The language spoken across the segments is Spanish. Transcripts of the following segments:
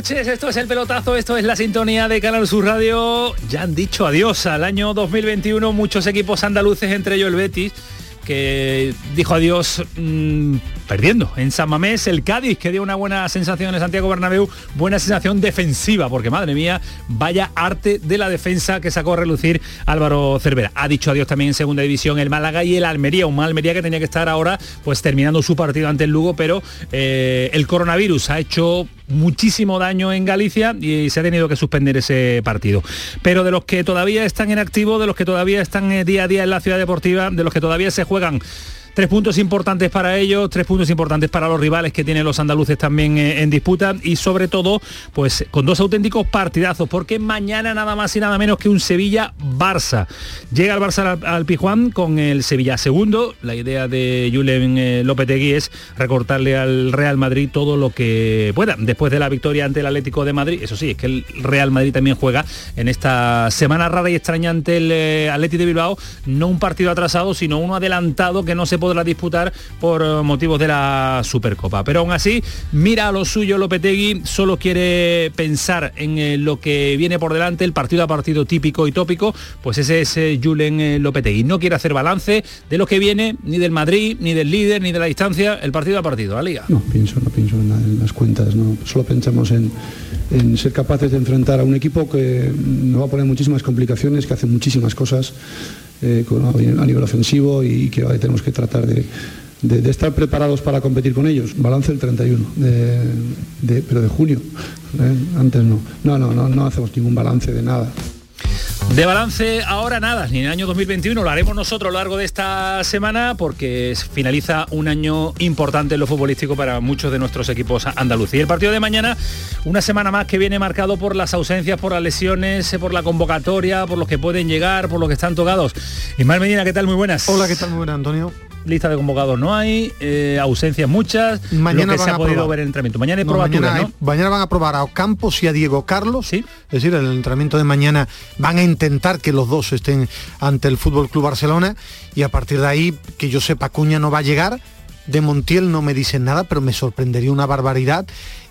Noches. Esto es El Pelotazo, esto es la sintonía de Canal Sur Radio. Ya han dicho adiós al año 2021 muchos equipos andaluces, entre ellos el Betis, que dijo adiós mm, perdiendo en San Mamés, el Cádiz que dio una buena sensación en Santiago Bernabéu, buena sensación defensiva, porque madre mía, vaya arte de la defensa que sacó a relucir Álvaro Cervera. Ha dicho adiós también en segunda división el Málaga y el Almería, un Almería que tenía que estar ahora pues terminando su partido ante el Lugo, pero eh, el coronavirus ha hecho muchísimo daño en Galicia y se ha tenido que suspender ese partido. Pero de los que todavía están en activo, de los que todavía están eh, día a día en la ciudad deportiva, de los que todavía se juegan Tres puntos importantes para ellos, tres puntos importantes para los rivales que tienen los andaluces también eh, en disputa y sobre todo, pues con dos auténticos partidazos, porque mañana nada más y nada menos que un Sevilla-Barça. Llega el Barça al, al Pijuán con el Sevilla segundo. La idea de Julen eh, Lopetegui es recortarle al Real Madrid todo lo que pueda. Después de la victoria ante el Atlético de Madrid, eso sí, es que el Real Madrid también juega en esta semana rara y extraña ante el eh, Atlético de Bilbao, no un partido atrasado, sino uno adelantado que no se podrá disputar por eh, motivos de la Supercopa. Pero aún así, mira a lo suyo Lopetegui, solo quiere pensar en eh, lo que viene por delante, el partido a partido típico y tópico, pues ese es eh, Julen Lopetegui. No quiere hacer balance de lo que viene, ni del Madrid, ni del líder, ni de la distancia, el partido a partido, la liga. No pienso, no pienso en, en las cuentas, no. Solo pensamos en, en ser capaces de enfrentar a un equipo que nos va a poner muchísimas complicaciones, que hace muchísimas cosas eh, a nivel ofensivo y que tenemos que tratar de, estar preparados para competir con ellos. Balance el 31, de, de- pero de junio. ¿eh? Antes no. No, no, no, no hacemos ningún balance de nada. De balance ahora nada, ni en el año 2021, lo haremos nosotros a lo largo de esta semana porque finaliza un año importante en lo futbolístico para muchos de nuestros equipos andaluces. Y el partido de mañana, una semana más que viene marcado por las ausencias, por las lesiones, por la convocatoria, por los que pueden llegar, por los que están tocados. Ismael Medina, ¿qué tal? Muy buenas. Hola, ¿qué tal? Muy buenas, Antonio. Lista de convocados no hay, eh, ausencias muchas, Mañana lo que van se ha podido probar. ver el entrenamiento. Mañana hay No, probaturas, mañana, ¿no? hay- mañana van a probar a Ocampos y a Diego Carlos. Sí. Es decir, el entrenamiento de mañana van a intentar que los dos estén ante el Fútbol Club Barcelona y a partir de ahí, que yo sepa, Cuña no va a llegar. De Montiel no me dicen nada, pero me sorprendería una barbaridad.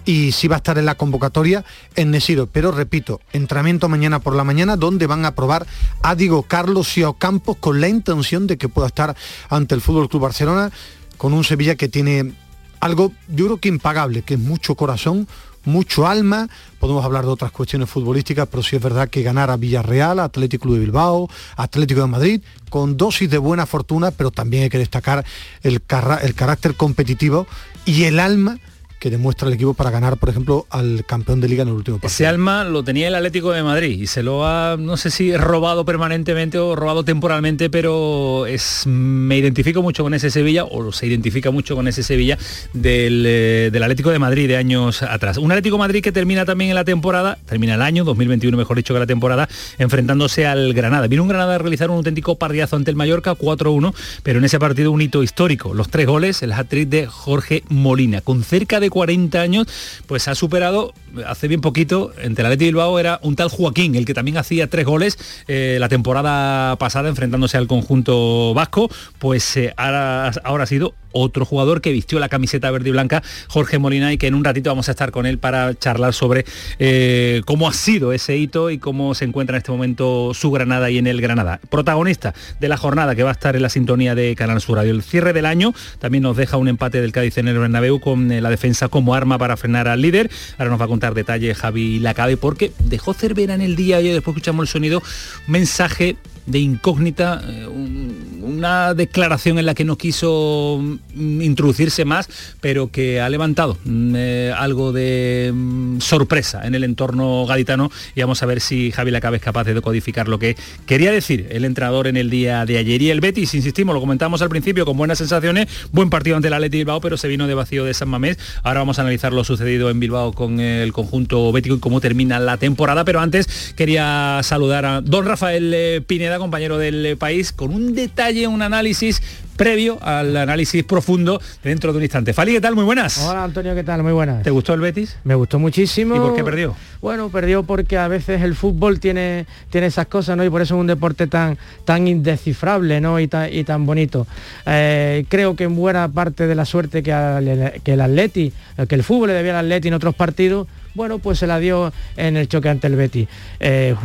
Y sí va a estar en la convocatoria en Nesiro. Pero repito, entrenamiento mañana por la mañana donde van a probar a Diego Carlos y a con la intención de que pueda estar ante el Fútbol Club Barcelona con un Sevilla que tiene algo yo creo que impagable, que es mucho corazón, mucho alma, podemos hablar de otras cuestiones futbolísticas, pero sí es verdad que ganar a Villarreal, Atlético de Bilbao, Atlético de Madrid, con dosis de buena fortuna, pero también hay que destacar el carácter competitivo y el alma que demuestra el equipo para ganar, por ejemplo, al campeón de liga en el último partido. Ese alma lo tenía el Atlético de Madrid y se lo ha, no sé si robado permanentemente o robado temporalmente, pero es, me identifico mucho con ese Sevilla, o se identifica mucho con ese Sevilla del, eh, del Atlético de Madrid de años atrás. Un Atlético de Madrid que termina también en la temporada, termina el año 2021, mejor dicho que la temporada, enfrentándose al Granada. Vino un Granada a realizar un auténtico partidazo ante el Mallorca, 4-1, pero en ese partido un hito histórico. Los tres goles, el hat-trick de Jorge Molina, con cerca de 40 años, pues ha superado hace bien poquito, entre el Atleti y Bilbao era un tal Joaquín, el que también hacía tres goles eh, la temporada pasada enfrentándose al conjunto vasco, pues eh, ahora, ahora ha sido otro jugador que vistió la camiseta verde y blanca, Jorge Molina, y que en un ratito vamos a estar con él para charlar sobre eh, cómo ha sido ese hito y cómo se encuentra en este momento su Granada y en el Granada. Protagonista de la jornada que va a estar en la sintonía de Canal Sur Radio. El cierre del año también nos deja un empate del Cádiz en el Bernabéu con la defensa como arma para frenar al líder. Ahora nos va a contar detalles Javi Lacabe porque dejó Cervera en el día y después escuchamos el sonido, mensaje de incógnita, eh, una declaración en la que no quiso mm, introducirse más, pero que ha levantado mm, eh, algo de mm, sorpresa en el entorno gaditano y vamos a ver si Javi Lacabe es capaz de decodificar lo que quería decir el entrenador en el día de ayer. Y el Betis, insistimos, lo comentamos al principio con buenas sensaciones, buen partido ante el Atleti Bilbao, pero se vino de vacío de San Mamés. Ahora vamos a analizar lo sucedido en Bilbao con el conjunto bético y cómo termina la temporada, pero antes quería saludar a don Rafael eh, Compañero del eh, país, con un detalle, un análisis previo al análisis profundo dentro de un instante. Fali, ¿qué tal? Muy buenas. Hola Antonio, ¿qué tal? Muy buenas. ¿Te gustó el Betis? Me gustó muchísimo. ¿Y por qué perdió? Bueno, perdió porque a veces el fútbol tiene, tiene esas cosas, ¿no? Y por eso es un deporte tan, tan indescifrable, ¿no? Y tan, y tan bonito. Eh, creo que en buena parte de la suerte que, que el Atleti, que el fútbol le debía al Atleti en otros partidos, bueno, pues se la dio en el choque ante el Betty. Eh,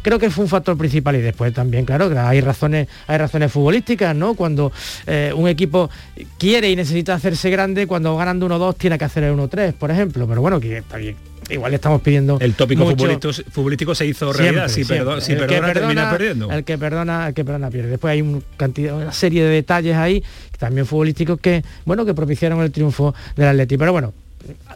creo que fue un factor principal y después también, claro, hay razones, hay razones futbolísticas, ¿no? Cuando eh, un equipo quiere y necesita hacerse grande, cuando ganando 1-2 tiene que hacer el 1-3, por ejemplo. Pero bueno, que igual le estamos pidiendo el tópico futbolístico, se hizo realidad si, perdona, termina perdiendo el que perdona el que perdona pierde después hay un cantidad, una serie de detalles ahí también futbolísticos que bueno que propiciaron el triunfo del Atleti pero bueno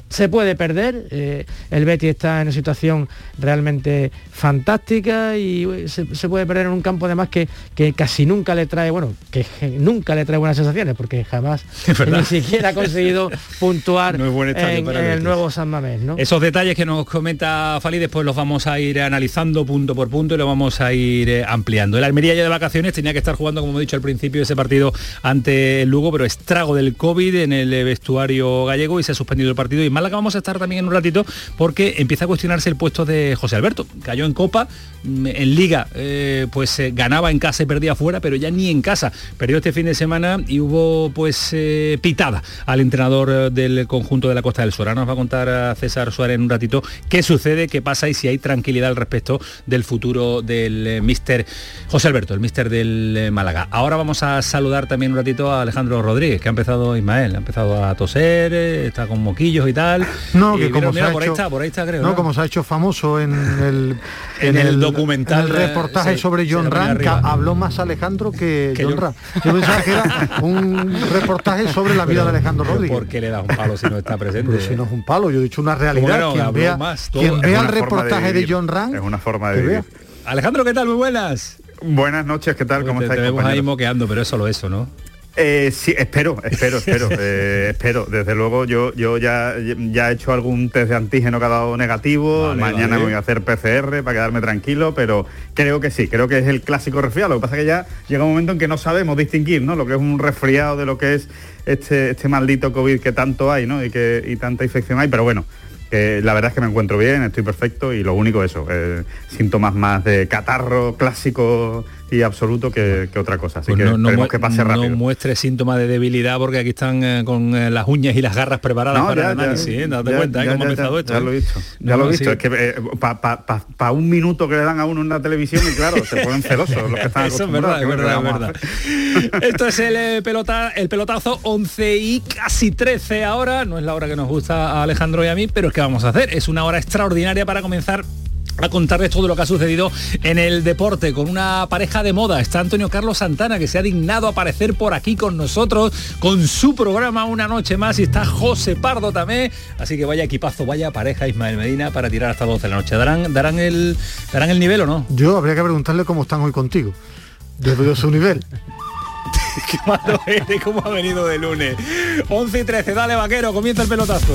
se puede perder. Eh, el Betty está en una situación realmente fantástica y se, puede perder en un campo además que, que, casi nunca le trae, bueno, que nunca le trae buenas sensaciones porque jamás ni siquiera ha conseguido puntuar en, el nuevo San Mamés. ¿no? Esos detalles que nos comenta Fali después los vamos a ir analizando punto por punto y lo vamos a ir eh, ampliando. El Almería ya de vacaciones tenía que estar jugando, como he dicho al principio, ese partido ante el Lugo, pero estrago del COVID en el vestuario gallego y se ha suspendido el partido y Málaga vamos a estar también en un ratito porque empieza a cuestionarse el puesto de José Alberto. Cayó en Copa, mm, en Liga eh, pues eh, ganaba en casa y perdía fuera, pero ya ni en casa. Perdió este fin de semana y hubo pues eh, pitada al entrenador del conjunto de la Costa del Sur. Ahora nos va a contar a César Suárez en un ratito qué sucede, qué pasa y si hay tranquilidad al respecto del futuro del mister José Alberto, el mister del Málaga. Ahora vamos a saludar también un ratito a Alejandro Rodríguez, que ha empezado Ismael, ha empezado a toser, está con y tal. No, que como se ha hecho, No, como se ha hecho famoso en el, en, el, documental. el reportaje sobre John Ram, que habló más Alejandro que, John Ram. Yo pensaba que era un reportaje sobre la vida de Alejandro Rodríguez. ¿Por qué le da un palo si no está presente? Pero si no es un palo, yo he dicho una realidad. quien vea, quien vea el reportaje de, John Ram. Es una forma de vivir. Alejandro, ¿qué tal? Muy buenas. Buenas noches, ¿qué tal? ¿Cómo estáis? Te vemos ahí moqueando, pero es solo eso, ¿no? Eh, sí, espero, espero, espero, eh, espero. Desde luego yo, yo ya, ya he hecho algún test de antígeno que ha dado negativo. Mañana voy a hacer PCR para quedarme tranquilo, pero creo que sí, creo que es el clásico resfriado. Lo que pasa es que ya llega un momento en que no sabemos distinguir ¿no? lo que es un resfriado de lo que es este, este maldito COVID que tanto hay ¿no? y que y tanta infección hay, pero bueno. la verdad es que me encuentro bien, estoy perfecto y lo único eso, eh, síntomas más de catarro clásico y absoluto que, otra cosa. Así pues que no, que pase rápido. No muestre síntomas de debilidad porque aquí están eh, con eh, las uñas y las garras preparadas para el análisis. ¿eh? Date cuenta cómo ha empezado esto. Ya lo he visto. Ya lo he visto. Es que para un minuto que le dan a uno en la televisión y claro, se ponen celosos los que están Eso es verdad, es verdad, es verdad. esto es el, pelota, el pelotazo 11 y casi 13 ahora. No es la hora que nos gusta a Alejandro y a mí, pero es que vamos a hacer. Es una hora extraordinaria para comenzar a contarles todo lo que ha sucedido en el deporte con una pareja de moda. Está Antonio Carlos Santana que se ha dignado a aparecer por aquí con nosotros con su programa Una Noche Más y está José Pardo también. Así que vaya equipazo, vaya pareja Ismael Medina para tirar hasta 12 de la noche. ¿Darán, darán, el, ¿Darán el nivel o no? Yo habría que preguntarle cómo están hoy contigo. Desde su nivel. Qué malo eres, cómo ha venido de lunes. 11 y 13, dale vaquero, comienza el pelotazo.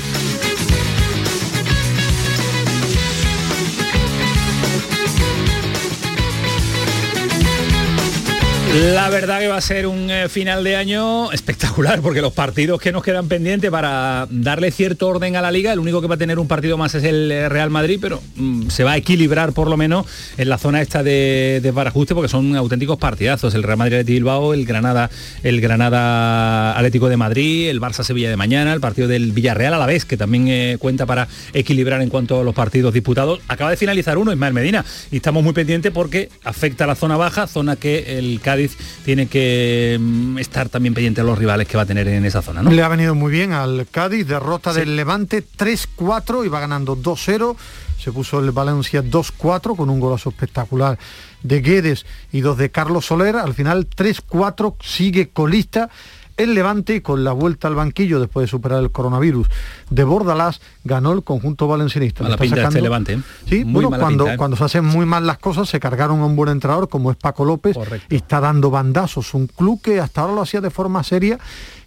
La verdad que va a ser un eh, final de año espectacular porque los partidos que nos quedan pendientes para darle cierto orden a la liga, el único que va a tener un partido más es el eh, Real Madrid, pero mm, se va a equilibrar por lo menos en la zona esta de, de Barajuste porque son auténticos partidazos. El Real Madrid de Bilbao, el Granada, el Granada Atlético de Madrid, el Barça Sevilla de mañana, el partido del Villarreal a la vez, que también eh, cuenta para equilibrar en cuanto a los partidos disputados. Acaba de finalizar uno, Ismael Medina, y estamos muy pendientes porque afecta a la zona baja, zona que el Cádiz tiene que mm, estar también pendiente de los rivales que va a tener en esa zona. ¿no? Le ha venido muy bien al Cádiz, derrota del Levante 3-4, iba ganando 2-0, se puso el Valencia 2-4 con un golazo espectacular de Guedes y dos de Carlos Soler, al final 3-4 sigue colista el Levante, con la vuelta al banquillo después de superar el coronavirus de Bordalás, ganó el conjunto valencianista. A la pinta este Levante. ¿eh? Sí, muy bueno, cuando, ¿eh? cuando se hacen muy mal las cosas, se cargaron a un buen entrenador como es Paco López y está dando bandazos. Un club que hasta ahora lo hacía de forma seria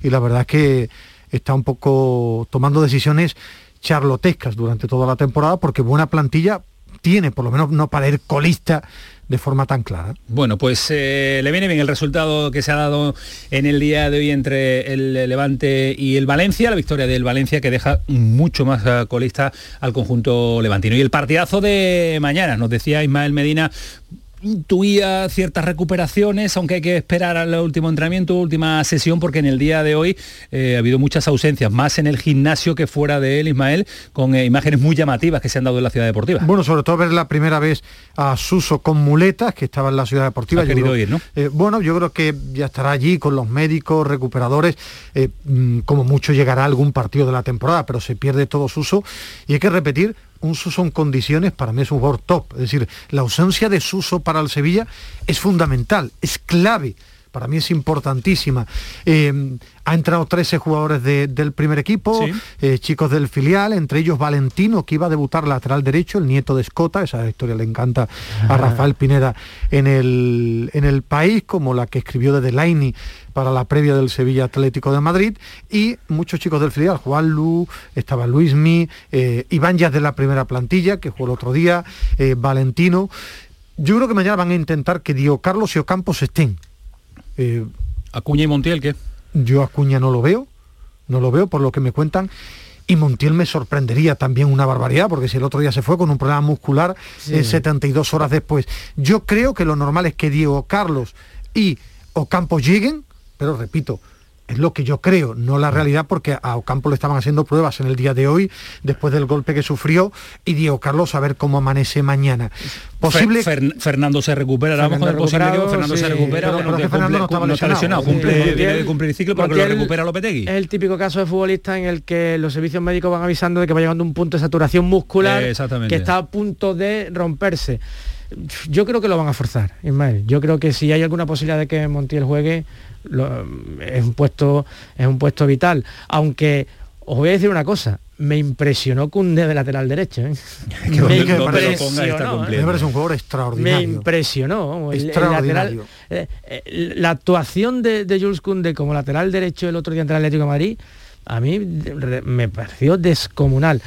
y la verdad es que está un poco tomando decisiones charlotescas durante toda la temporada porque buena plantilla tiene, por lo menos no para ir colista de forma tan clara. Bueno, pues eh, le viene bien el resultado que se ha dado en el día de hoy entre el Levante y el Valencia, la victoria del Valencia que deja mucho más eh, colista al conjunto levantino. Y el partidazo de mañana, nos decía Ismael Medina, intuía ciertas recuperaciones, aunque hay que esperar al último entrenamiento, última sesión, porque en el día de hoy eh, ha habido muchas ausencias, más en el gimnasio que fuera de él, Ismael, con eh, imágenes muy llamativas que se han dado en la ciudad deportiva. Bueno, sobre todo ver la primera vez a Suso con muletas, que estaba en la ciudad deportiva. Ha querido ir, ¿no? Eh, bueno, yo creo que ya estará allí con los médicos, recuperadores, mm, como mucho llegará algún partido de la temporada, pero se pierde todo Suso y hay que repetir un Suso en condiciones para mí es un jugador top. Es decir, la ausencia de Suso para el Sevilla es fundamental, es clave para mí es importantísima. Eh, ha entrado 13 jugadores del primer equipo, eh, chicos del filial, entre ellos Valentino, que iba a debutar lateral derecho, el nieto de Escota, esa historia le encanta a Rafael Pineda en el, en el país, como la que escribió de Delaini para la previa del Sevilla Atlético de Madrid, y muchos chicos del filial, Juan Lu, estaba Luismi, eh, Iván ya de la primera plantilla, que jugó el otro día, Valentino. Yo creo que mañana van a intentar que Dio Carlos y Ocampos estén eh, ¿Acuña y Montiel qué? Yo Acuña no lo veo, no lo veo por lo que me cuentan. Y Montiel me sorprendería también una barbaridad, porque si el otro día se fue con un problema muscular, 72 horas después. Yo creo que lo normal es que Diego Carlos y Ocampo lleguen, pero repito, es lo que yo creo, no la realidad, porque a Ocampo le estaban haciendo pruebas en el día de hoy, después del golpe que sufrió, y Diego Carlos a ver cómo amanece mañana. Posible... Fernando se recupera, Fernando, posible Fernando se recupera, Fernando no, está lesionado, cumple, tiene que cumplir el ciclo, pero que lo recupera Lopetegui. Es el típico caso de futbolista en el que los servicios médicos van avisando de que va llegando a un punto de saturación muscular que está a punto de romperse. Yo creo que lo van a forzar, Ismael. Yo creo que si hay alguna posibilidad de que Montiel juegue, es, un puesto, es un puesto vital. Aunque os voy a decir una cosa, me impresionó Cunde de lateral derecho. ¿eh? me impresionó. ¿eh? un jugador extraordinario. Me impresionó. Eh, la actuación de, Jules Cunde como lateral derecho el otro día ante el Atlético de Madrid, a mí me pareció descomunal.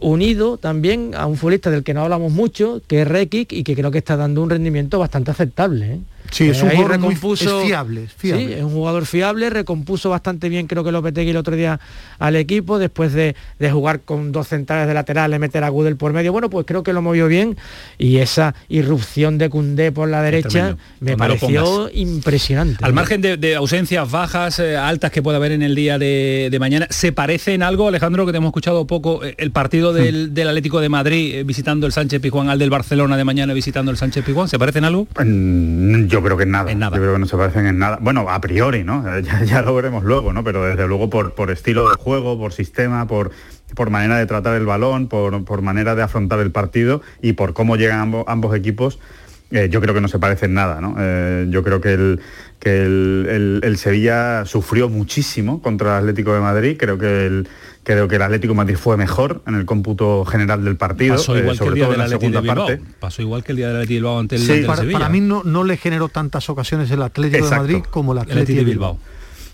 Unido también a un futbolista del que no hablamos mucho, que es Rekic, y que creo que está dando un rendimiento bastante aceptable. ¿eh? Sí, es un Ahí jugador muy- es fiable, es fiable. Sí, es un jugador fiable, recompuso bastante bien creo que Lopetegui el otro día al equipo, después de, de jugar con dos centrales de laterales, meter a Gudel por medio, bueno, pues creo que lo movió bien y esa irrupción de Cundé por la derecha me pareció impresionante. Al margen de, de ausencias bajas, eh, altas que pueda haber en el día de, de mañana, ¿se parece en algo, Alejandro, que te hemos escuchado poco, eh, el partido del, del Atlético de Madrid eh, visitando el Sánchez Pizjuán al del Barcelona de mañana visitando el Sánchez Pizjuán? ¿Se parece en algo? Mm, Yo creo que en nada. Yo creo que no se parecen en nada. Bueno, a priori, ¿no? Ya, ya lo veremos luego, ¿no? Pero desde luego por, por estilo de juego, por sistema, por, por manera de tratar el balón, por, por manera de afrontar el partido y por cómo llegan ambos, ambos equipos, eh, yo creo que no se parecen nada, ¿no? Eh, yo creo que el que el, el- el Sevilla sufrió muchísimo contra el Atlético de Madrid. Creo que el creo que el Atlético de Madrid fue mejor en el cómputo general del partido, Pasó eh, igual que el sobre día todo en la segunda Bilbao. parte. Pasó igual que el día del Atleti de Bilbao ante el, Sí, ante el para, Sevilla. para mí no, no le generó tantas ocasiones el Atlético Exacto. de Madrid como el Atlético de Bilbao.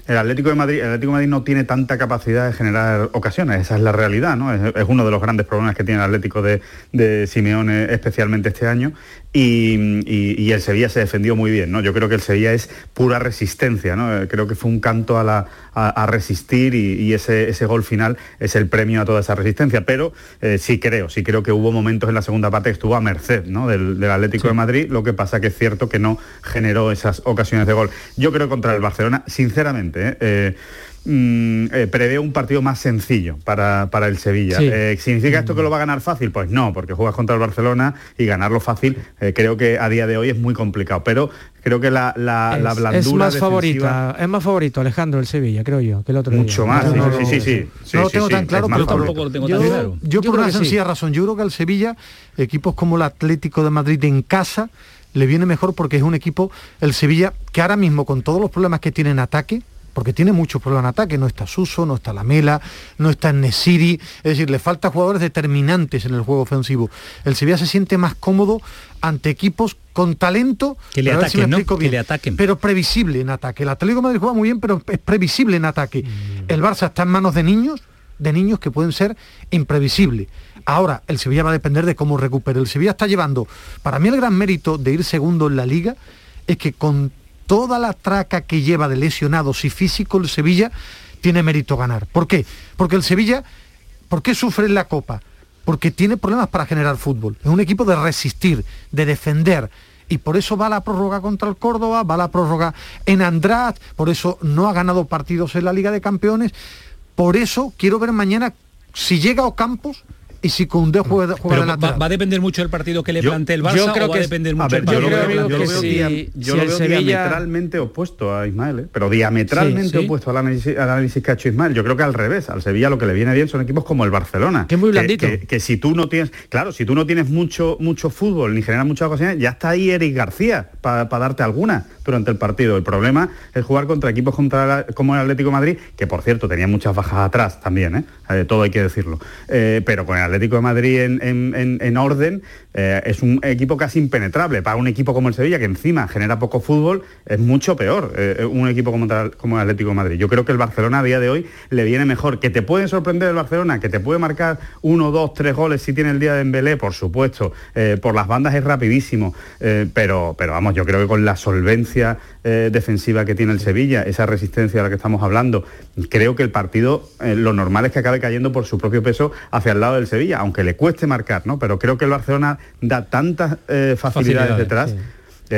El Atlético de Madrid, el Atlético de Madrid no tiene tanta capacidad de generar ocasiones, esa es la realidad, ¿no? Es, es uno de los grandes problemas que tiene el Atlético de, de Simeone, especialmente este año, y, y- y el Sevilla se defendió muy bien, ¿no? Yo creo que el Sevilla es pura resistencia, ¿no? Eh, Creo que fue un canto a, la, a, a resistir y, y ese, ese gol final es el premio a toda esa resistencia, pero eh, sí creo, sí creo que hubo momentos en la segunda parte que estuvo a merced, ¿no? Del, del Atlético de Madrid, lo que pasa que es cierto que no generó esas ocasiones de gol. Yo creo contra el Barcelona, sinceramente, ¿eh? Eh, mm, eh, preveo un partido más sencillo para, para el Sevilla. Sí. Eh, ¿Significa esto que lo va a ganar fácil? Pues no, porque juegas contra el Barcelona y ganarlo fácil eh, creo que a día de hoy es muy complicado. Pero creo que la, la, la es, blandura es más defensiva- favorita, es más favorito Alejandro el Sevilla, creo yo, que el otro día. Mucho más, sí, no sí, lo- sí, sí, sí, no lo tengo sí, tan claro, pero tampoco lo tengo yo, tan claro. yo Yo por una sencilla razón, yo creo que al Sevilla, equipos como el Atlético de Madrid en casa, le viene mejor porque es un equipo, el Sevilla, que ahora mismo con todos los problemas que tiene en ataque, porque tiene muchos problemas en ataque, no está Suso, no está Lamela, no está Nesiri, es decir, le falta jugadores determinantes en el juego ofensivo. El Sevilla se siente más cómodo ante equipos con talento, Que le si ataquen, Que le ataquen. pero previsible en ataque. El Atlético de Madrid juega muy bien, pero es previsible en ataque. Mm. El Barça está en manos de niños, de niños que pueden ser imprevisibles. Ahora, el Sevilla va a depender de cómo recupere. El Sevilla está llevando, para mí el gran mérito de ir segundo en la liga es que con toda la traca que lleva de lesionados y físico, el Sevilla tiene mérito ganar. ¿Por qué? Porque el Sevilla, ¿por qué sufre en la Copa? Porque tiene problemas para generar fútbol. Es un equipo de resistir, de defender. Y por eso va la prórroga contra el Córdoba, va la prórroga en Andrat, por eso no ha ganado partidos en la Liga de Campeones. Por eso quiero ver mañana si llega Ocampos y si Koundé juega, juega Pero de va, lateral. va a depender mucho del partido que le Yo- plantee el Barça yo creo o va a que- depender A mucho ver, del yo lo veo, que le yo lo plantee veo si- dia- si yo lo el veo Sevilla- diametralmente opuesto a Ismael, ¿eh? pero diametralmente Sí, sí. opuesto al análisis, al análisis que ha hecho Ismael. Yo creo que al revés, al Sevilla lo que le viene bien son equipos como el Barcelona. Que es muy blandito. Que, que si tú no tienes, claro, si tú no tienes mucho, mucho fútbol ni generas muchas ocasiones, ya está ahí Eric García para darte alguna durante el partido. El problema es jugar contra equipos contra la- como el Atlético de Madrid, que por cierto tenía muchas bajas atrás también, ¿eh? Eh, todo hay que decirlo. Eh, pero con el Atlético de Madrid en, en- en- en orden, eh, es un equipo casi impenetrable. Para un equipo como el Sevilla, que encima genera poco fútbol, es mucho peor eh, un equipo como, como el Atlético de Madrid. Yo creo que el Barcelona a día de hoy le viene mejor. Que te puede sorprender el Barcelona, que te puede marcar uno, dos, tres goles si tiene el día de Embelé, por supuesto. Eh, por las bandas es rapidísimo. Eh, pero, pero vamos, yo creo que con la solvencia eh, defensiva que tiene el Sevilla, esa resistencia de la que estamos hablando, creo que el partido eh, lo normal es que acabe cayendo por su propio peso hacia el lado del Sevilla, aunque le cueste marcar, ¿no? Pero creo que el Barcelona da tantas eh, facilidades, Facilidades, detrás. sí.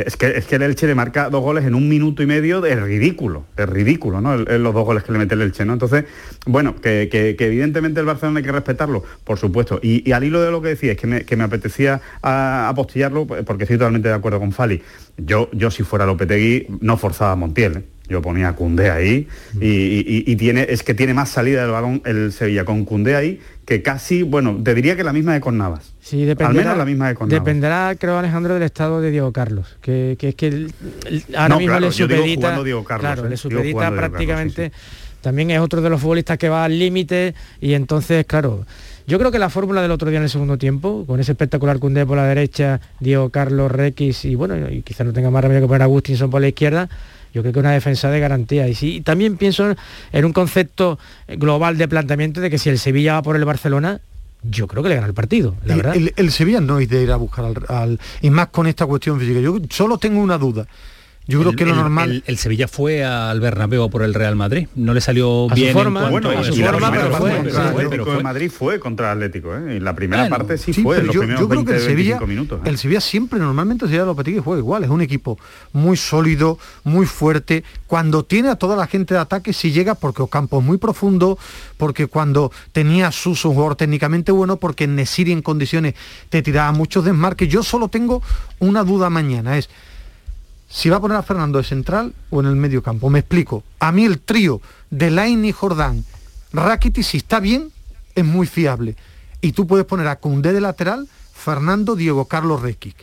Es que, es que el Elche le marca dos goles en un minuto y medio, es ridículo, es ridículo, ¿no? Los dos goles que le mete el Elche, ¿no? Entonces, bueno, que, que- evidentemente el Barcelona hay que respetarlo, por supuesto. Y, al hilo de lo que decía, es que me, que me apetecía apostillarlo, porque estoy totalmente de acuerdo con Fali. Yo, yo si fuera Lopetegui, no forzaba a Montiel, ¿eh? Yo ponía a Cundé ahí y, y- y tiene, es que tiene más salida del balón el Sevilla con Cundé ahí que casi, bueno, te diría que la misma de con Navas. Sí, Al dependerá, menos la misma de con dependerá, creo Alejandro, del estado de Diego Carlos, que, que es que el- el- ahora No, mismo claro, le yo digo supedita, Diego Carlos, claro, eh, le supedita prácticamente, también es otro de los futbolistas que va al límite y entonces, claro, yo creo que la fórmula del otro día en el segundo tiempo, con ese espectacular Cundé por la derecha, Diego Carlos, Requis y bueno, y quizás no tenga más remedio que poner a Agustinson por la izquierda, yo creo que una defensa de garantía. Y sí, también pienso en un concepto global de planteamiento de que si el Sevilla va por el Barcelona, yo creo que le gana el partido, la el, verdad. El, el Sevilla no es de ir a buscar al, al, y más con esta cuestión física. Yo solo tengo una duda. Yo creo el, que lo el, normal. El, el, Sevilla fue al Bernabéu por el Real Madrid. No le salió a bien. Su forma, en bueno, a su forma, pero fue, Madrid fue contra el Atlético, ¿eh? Y la primera Bueno, parte sí, Sí, fue, los yo, primeros yo creo 20, que el Sevilla, 25 minutos. ¿eh? el Sevilla siempre, normalmente el Sevilla de Lopetegui juega igual, es un equipo muy sólido, muy fuerte, cuando tiene a toda la gente de ataque, si llega porque Ocampo es muy profundo, porque cuando tenía su un jugador técnicamente bueno, porque en Nesiri en condiciones te tiraba muchos desmarques. Yo solo tengo una duda mañana, es si va a poner a Fernando de central o en el medio campo. Me explico. A mí el trío de Lain y Jordán, Rakiti, si está bien, es muy fiable. Y tú puedes poner a Cundé de lateral, Fernando, Diego Carlos Rekic.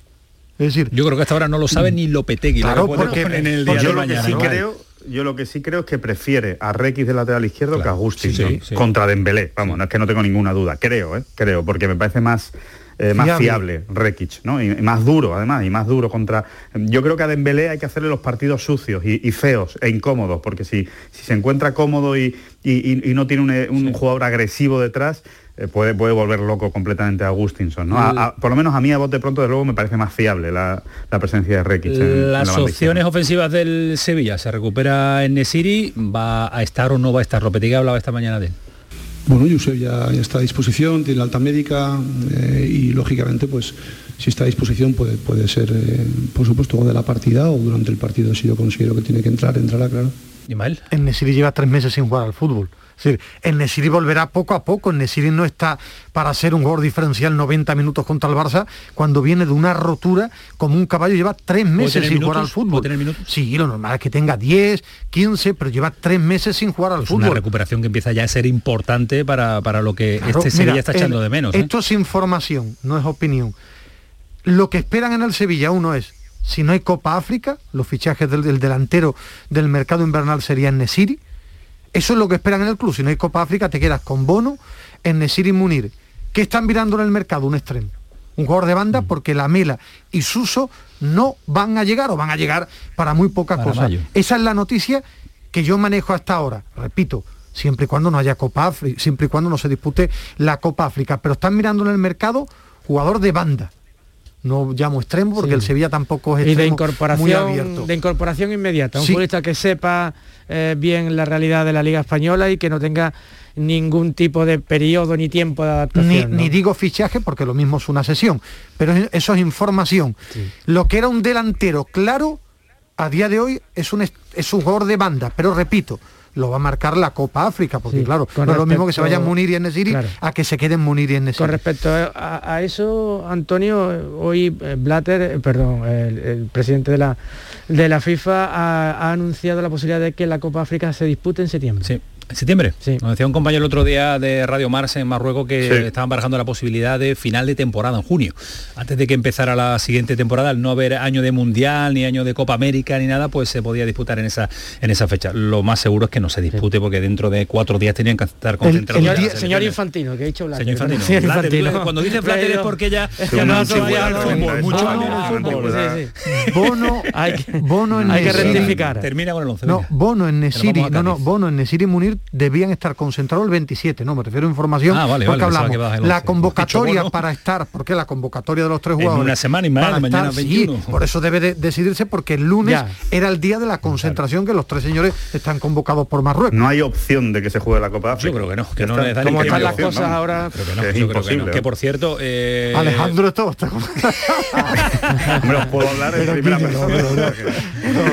Es decir, yo creo que hasta ahora no lo sabe ni Lopetegui. Claro, lo porque- en el día yo de lo mañana. que sí ¿no? creo yo lo que sí creo es que prefiere a Requis de lateral izquierdo Claro, que a Agustín sí, sí, sí. contra Dembélé vamos no es que no tengo ninguna duda creo ¿eh? creo porque me parece más eh, más Fiable. Rekic, ¿no? Y, y más duro, además, y más duro contra... Yo creo que a Dembélé hay que hacerle los partidos sucios y, y feos e incómodos, porque si, si se encuentra cómodo y, y- no tiene un, un jugador agresivo detrás, eh, puede, puede volver loco completamente a Agustinson, ¿no? A- a- por lo menos a mí, a bote pronto, de luego, me parece más fiable la, la presencia de Rekic. en- en la Las opciones ofensivas del Sevilla se recupera en Nesiri, va a estar o no va a estar. Lopetegui hablaba esta mañana de él. Bueno, Josep ya, ya está a disposición, tiene la alta médica eh, y lógicamente pues si está a disposición puede, puede ser eh, por supuesto o de la partida o durante el partido si yo considero que tiene que entrar, entrará, claro. Ismael. En Nesiri lleva tres meses sin jugar al fútbol. Es decir, el Nesiri volverá poco a poco. El Nesiri no está para ser un jugador diferencial 90 minutos contra el Barça cuando viene de una rotura como un caballo. Lleva tres meses sin jugar al fútbol. Sí, lo normal es que tenga 10, 15, pero lleva tres meses sin jugar al Es una fútbol. recuperación que empieza ya a ser importante para, para lo que Claro, este mira, Sevilla está echando el- de menos. ¿eh? Esto es información, no es opinión. Lo que esperan en el Sevilla, uno es, si no hay Copa África, los fichajes del, del delantero del mercado invernal serían Nesiri. Eso es lo que esperan en el club. Si no hay Copa África, te quedas con Bono, en Nesiri y Munir. ¿Qué están mirando en el mercado? Un extremo. Un jugador de Mm. banda porque la Mela y Suso no van a llegar o van a llegar para muy poca Para cosa. mayo. Esa es la noticia que yo manejo hasta ahora. Repito, siempre y cuando no haya Copa África, siempre y cuando no se dispute la Copa África. Pero están mirando en el mercado jugador de banda. No llamo extremo porque Sí. el Sevilla tampoco es y de extremo muy abierto. de incorporación inmediata un Sí. futbolista que sepa eh, bien la realidad de la liga española y que no tenga ningún tipo de periodo ni tiempo de adaptación Ni, ¿no? ni digo fichaje porque lo mismo es una sesión, pero es- eso es información. Lo que era un delantero claro, a día de hoy es un, es un jugador de banda, pero repito, lo va a marcar la Copa África, porque Sí, claro, no es lo mismo que se vayan Munir y Enesiri Claro. a que se queden Munir y Enesiri. Con respecto a, a eso, Antonio, hoy eh, Blatter, eh, perdón, el, el presidente de la, de la FIFA ha, ha anunciado la posibilidad de que la Copa África se dispute en septiembre. Sí. ¿En septiembre? Sí. Nos decía un compañero el otro día de Radio Mars en Marruecos que Sí. estaban barajando la posibilidad de final de temporada en junio. Antes de que empezara la siguiente temporada, al no haber año de Mundial, ni año de Copa América, ni nada, pues se podía disputar en esa, en esa fecha. Lo más seguro es que no se dispute porque dentro de cuatro días tenían que estar concentrados. Señor, las señor. Infantino, que ha dicho Blatter. Señor Infantino. Señor Blatter, Infantino. Cuando dice Blatter es porque ya, no ha asociado al fútbol. Mucho el fútbol. Bono, Hay que- Bono en hay que Nesiri. rectificar. Termina con el 11. No. Bono en Nesiri, no, no. Bono en Nesiri y Munir debían estar concentrados el 27, no, me refiero a información Ah, vale, porque vale, hablamos. que la 11. convocatoria Dicho para estar, porque la convocatoria de los tres En jugadores. una semana y más, para mañana estar, 21. Sí, por eso debe de decidirse porque el lunes Ya. era el día de la concentración que los tres señores están convocados por Marruecos. No hay opción de que se juegue la Copa África. Yo creo que no, que no está. les da Como están las opción, cosas ahora, Creo que no, es yo creo que no. imposible, por cierto, eh, Alejandro esto está puedo hablar en primera persona.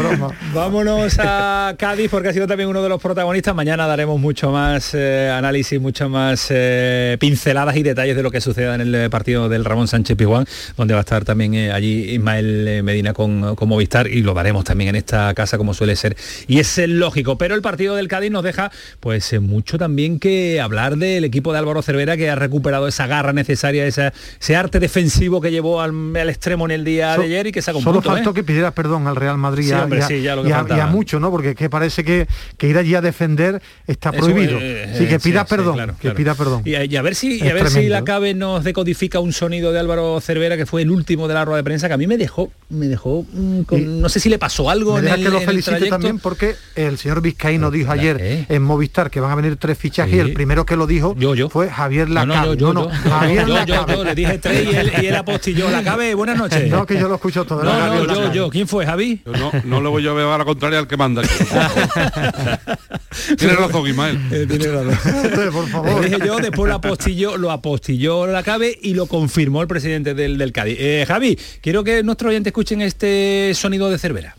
broma. Vámonos a Cádiz porque ha sido también uno de los protagonistas. Mañana daremos mucho más eh, análisis, mucho más eh, pinceladas y detalles de lo que suceda en el eh, partido del Ramón Sánchez Pizjuán, donde va a estar también eh, allí Ismael Medina con, con Movistar y lo daremos también en esta casa como suele ser. Y es lógico, pero el partido del Cádiz nos deja pues mucho también que hablar del equipo de Álvaro Cervera que ha recuperado esa garra necesaria, esa- ese arte defensivo que llevó al, al extremo en el día So- de ayer y que saca un Solo faltó que pidiera perdón al Real Madrid Sí, y a- hombre, y a- sí, ya lo que y a- y a mucho, ¿no? Porque que parece que, que ir allí a defender está Eso, prohibido. eh, sí, que pida sí, perdón, claro, que claro. pida perdón. Y, a- y a ver si, y a ver si la. CABE nos decodifica un sonido de Álvaro Cervera, que fue el último de la rueda de prensa, que a mí me dejó, me dejó, mm, con- no sé si le pasó algo Me en el, que lo felicite también porque el señor Vizcaíno dijo ayer ¿eh? en Movistar que van a venir tres fichajes Sí. y el primero que lo dijo fue Javier No, no, Lacabe. yo, yo, No, yo, no, yo, Javier yo, yo, Lacabe. yo, le dije tres y él, y él apostilló. La CABE, buenas noches. No, que yo lo escucho todo. No, no, Javier yo, Lacabe. yo. ¿Quién fue, Javi? Yo no, no le voy a llevar a la contraria al que manda. Tienes razón, Ismael. Eh, tiene razón. Por favor. dije yo, después lo apostilló, lo apostilló la CABE y lo confirmó el presidente del, del Cádiz. Eh, Javi, quiero que nuestros oyentes escuchen este sonido de Cervera.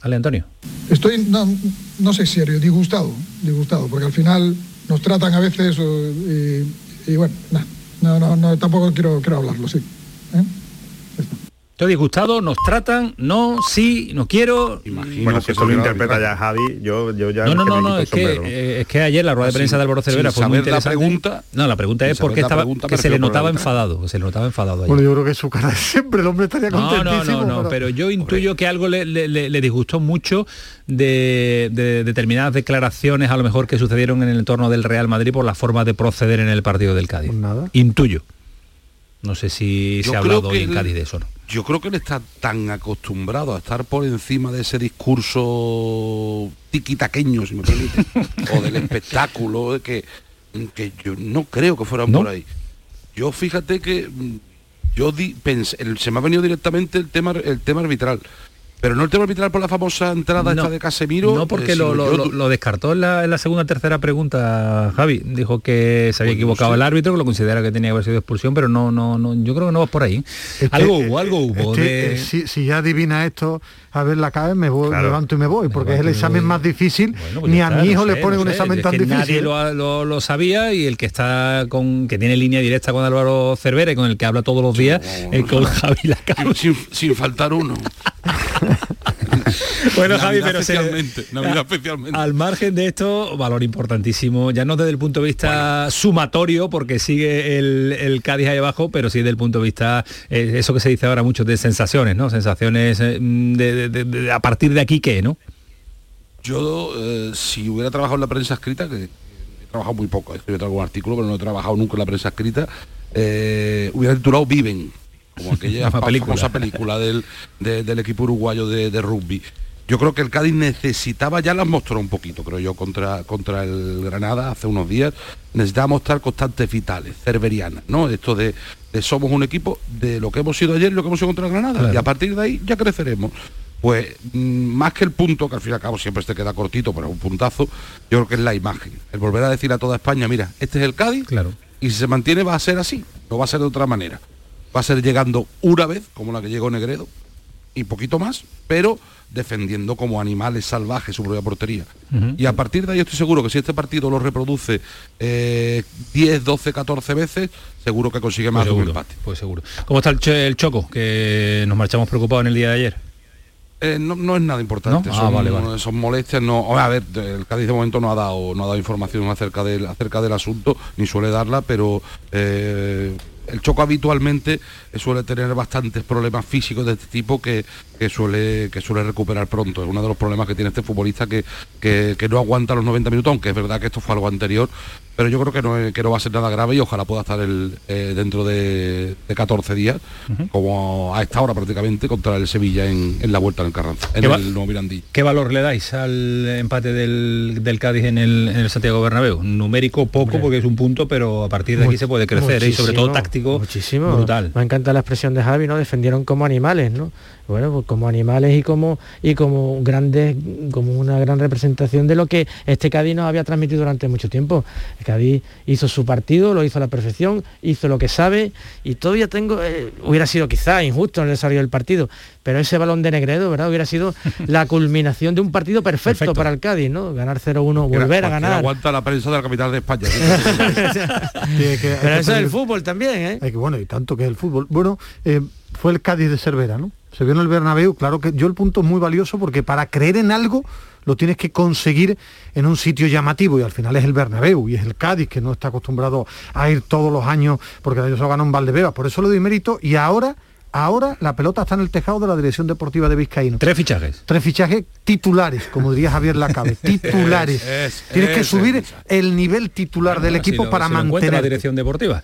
Ale, Antonio. Estoy, no, no sé serio, disgustado, disgustado, porque al final nos tratan a veces eh, y, y bueno, nah, no, no, no, tampoco quiero, quiero hablarlo, sí. Estoy disgustado, nos tratan, no, sí, no quiero. Bueno, si eso lo interpreta ya Javi, yo, yo ya... No, no, no, no, es que, eh, es que ayer la rueda de Sin- prensa de Álvaro Cervera fue muy saber la interesante. pregunta- no, la pregunta es saber la estaba, pregunta, que se le por notaba enfadado, que se le notaba enfadado ayer. Bueno, yo creo que su cara de siempre, el hombre estaría No, no, contentísimo. no, no, pero yo intuyo que algo le, le- le- le disgustó mucho de, de determinadas declaraciones, a lo mejor que sucedieron en el entorno del Real Madrid por la forma de proceder en el partido del Cádiz. Intuyo. No sé si Yo se ha hablado hoy en Cádiz de eso, ¿no? Yo creo que él está tan acostumbrado a estar por encima de ese discurso tiquitaqueño, si me permite, o del espectáculo, que, que yo no creo que fueran ¿No? por ahí. Yo fíjate que mm, yo di, pensé, el- se me ha venido directamente el tema, el tema arbitral. Pero no el tema arbitral por la famosa entrada No, esta de Casemiro. No, porque eh, lo, yo descartó en la, en la segunda tercera pregunta, Javi. Dijo que se había Pues equivocado el árbitro, que lo considera que tenía que haber sido expulsión, pero no, no, no, yo creo que no vas por ahí. Este, algo hubo, algo hubo. este, de- eh, si, si ya adivina esto, a ver la cabe, me voy, me levanto y me voy, porque es el examen más difícil. Pues Ni a mi hijo no le ponen no un sé, examen es tan que difícil. Nadie lo, lo- lo sabía y el que está con que tiene línea directa con Álvaro Cervera y con el que habla todos los días es con Javi Lacabe. sin, sin faltar uno. Bueno, Javi, Navidad pero se- especialmente, Navidad especialmente. Al margen de esto, valor importantísimo, ya no desde el punto de vista sumatorio, porque sigue el, el Cádiz ahí abajo, pero sí desde el punto de vista, eh, eso que se dice ahora mucho, de sensaciones, ¿no? Sensaciones eh, de, de- de- de- a partir de aquí, ¿qué, no? Yo, eh, si hubiera trabajado en la prensa escrita, que he trabajado muy poco, he escrito algún artículo, pero no he trabajado nunca en la prensa escrita, hubiera titulado Viven, como aquella película. famosa película del, de- del equipo uruguayo de, de rugby. Yo creo que el Cádiz necesitaba, ya las mostró un poquito, creo yo, contra, contra el Granada hace unos días, necesitaba mostrar constantes vitales, cerverianas, ¿no? Esto de, de somos un equipo de lo que hemos sido ayer y lo que hemos sido contra el Granada. Claro. Y a partir de ahí ya creceremos. Pues mm, más que el punto, que al fin y al cabo siempre te queda cortito, pero es un puntazo, yo creo que es la imagen. El volver a decir a toda España, mira, este es el Cádiz, Claro. y si se mantiene va a ser así, no va a ser de otra manera. Va a ser llegando una vez, como la que llegó Negredo, y poquito más, pero defendiendo como animales salvajes su propia portería. Y a partir de ahí estoy seguro que si este partido lo reproduce eh, 10, 12, 14 veces, seguro que consigue más Pues de un empate. pues seguro. ¿Cómo está el, cho- el Choco? Que nos marchamos preocupados en el día de ayer. Eh, no, no es nada importante, ¿No? Ah, son, vale, vale. son molestias, no. A ver, el Cádiz de momento no ha dado, no ha dado información acerca del, acerca del asunto, ni suele darla, pero eh, el Choco habitualmente eh, suele tener bastantes problemas físicos de este tipo que, suele, recuperar pronto. Es uno de los problemas que tiene este futbolista que, que, que no aguanta los 90 minutos, aunque es verdad que esto fue algo anterior, pero yo creo que no, que no va a ser nada grave y ojalá pueda estar el, eh, dentro de, de 14 días, como a esta hora prácticamente, contra el Sevilla en, en la vuelta en el Carranza, en ¿Qué va- el nuevo Mirandilla. ¿Qué valor le dais al empate del, del Cádiz en el, en el Santiago Bernabéu? Numérico poco porque es un punto, pero a partir de aquí Much- se puede crecer ¿eh? y sobre todo táctico muchísimo. brutal. Me encanta la expresión de Javi, ¿no? Defendieron como animales, ¿no? Bueno, pues como animales y como y como grandes, como una gran representación de lo que este Cádiz nos había transmitido durante mucho tiempo. El Cádiz hizo su partido, lo hizo a la perfección, hizo lo que sabe y todavía tengo, eh, hubiera sido quizá injusto en el desarrollo del partido, pero ese balón de Negredo, ¿verdad? Hubiera sido la culminación de un partido perfecto, Perfecto. para el Cádiz, ¿no? Ganar 0-1, volver a ganar. aguanta la prensa de la capital de España. Que- que Pero eso es el fútbol también, ¿eh? Hay que, bueno, y tanto que es el fútbol. Bueno, eh, fue el Cádiz de Cervera, ¿no? Se vio en el Bernabéu, claro que yo el punto es muy valioso porque para creer en algo lo tienes que conseguir en un sitio llamativo y al final es el Bernabéu y es el Cádiz que no está acostumbrado a ir todos los años porque el año se lo ganó en Valdebebas, por eso le doy mérito y ahora Ahora la pelota está en el tejado de la Dirección Deportiva de Vizcaíno. Tres fichajes. Tres fichajes titulares, como diría Javier Lacabe. Titulares. Es- es- Tienes que es subir el el nivel titular del si equipo lo- para si mantener. la dirección deportiva.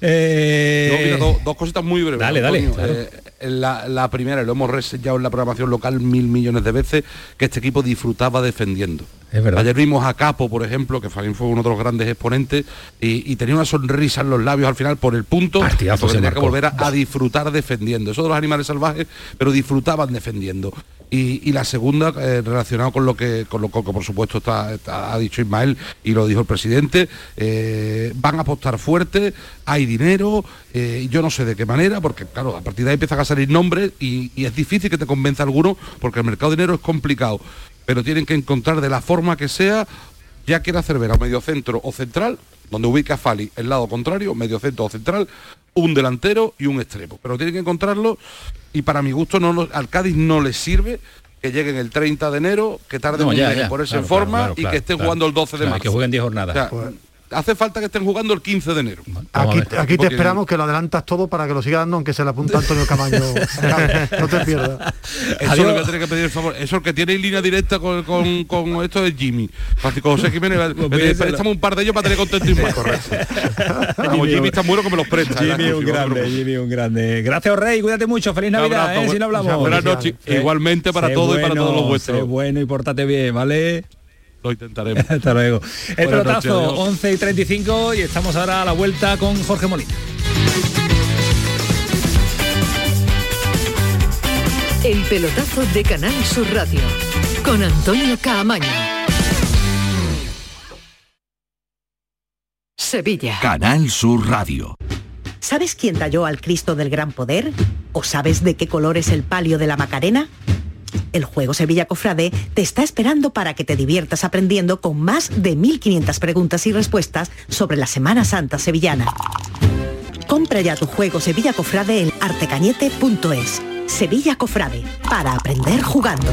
Eh, No, mira, dos, dos cositas muy breves. Dale, dale, claro. Eh, la, la primera, lo hemos reseñado en la programación local mil millones de veces, que este equipo disfrutaba defendiendo. Es verdad. Ayer vimos a Capo, por ejemplo, que también fue uno de los grandes exponentes, y, y tenía una sonrisa en los labios al final por el punto, Partidazo porque se tenía que volver a, a disfrutar defendiendo. Eso de los animales salvajes, pero disfrutaban defendiendo. Y, y la segunda, eh, relacionado con lo que, con lo que por supuesto está, está- ha dicho Ismael y lo dijo el presidente, eh, van a apostar fuerte, hay dinero, eh, yo no sé de qué manera, porque claro, a partir de ahí empiezan a salir nombres y, y es difícil que te convenza alguno, porque el mercado de dinero es complicado, pero tienen que encontrar de la forma que sea, ya quiera hacer ver a medio centro o central, donde ubica Fali el lado contrario, medio centro o central, un delantero y un extremo. Pero tienen que encontrarlo y para mi gusto no, nos- al Cádiz no le sirve que lleguen el 30 de enero, que tarden No, un ya, en ponerse claro, en forma claro, y claro, que estén claro. jugando el 12 de Claro, marzo. que jueguen 10 jornadas. O sea, hace falta que estén jugando el 15 de enero. Aquí, ver. aquí Equipo te esperamos que lo adelantas todo para que lo siga dando, aunque se le apunta Antonio Camaño. no te pierdas. Eso es lo que tiene que pedir el favor. Eso el que tiene en línea directa con, con- con esto es Jimmy. Francisco José Jiménez, Pues préstame un par de ellos para tener contento y más. Vamos, Jimmy está bueno que me los presta. Jimmy un grande. Jimmy un grande. Gracias, Rey, cuídate mucho, feliz Navidad, abrazo, eh, si no hablamos. buenas noches. Igualmente para todos y para todos los vuestros. sé bueno y pórtate bien, ¿vale? Lo intentaremos. Hasta luego. El Buenas pelotazo, adiós. 11 y 35 y estamos ahora a la vuelta con Jorge Molina. El pelotazo de Canal Sur Radio con Antonio Caamaño. Sevilla. Canal Sur Radio. ¿Sabes quién talló al Cristo del Gran Poder? ¿O sabes de qué color es el palio de la Macarena? El juego Sevilla Cofrade te está esperando para que te diviertas aprendiendo con más de 1500 preguntas y respuestas sobre la Semana Santa sevillana. Compra ya tu juego Sevilla Cofrade en artecañete.es. Sevilla Cofrade, para aprender jugando.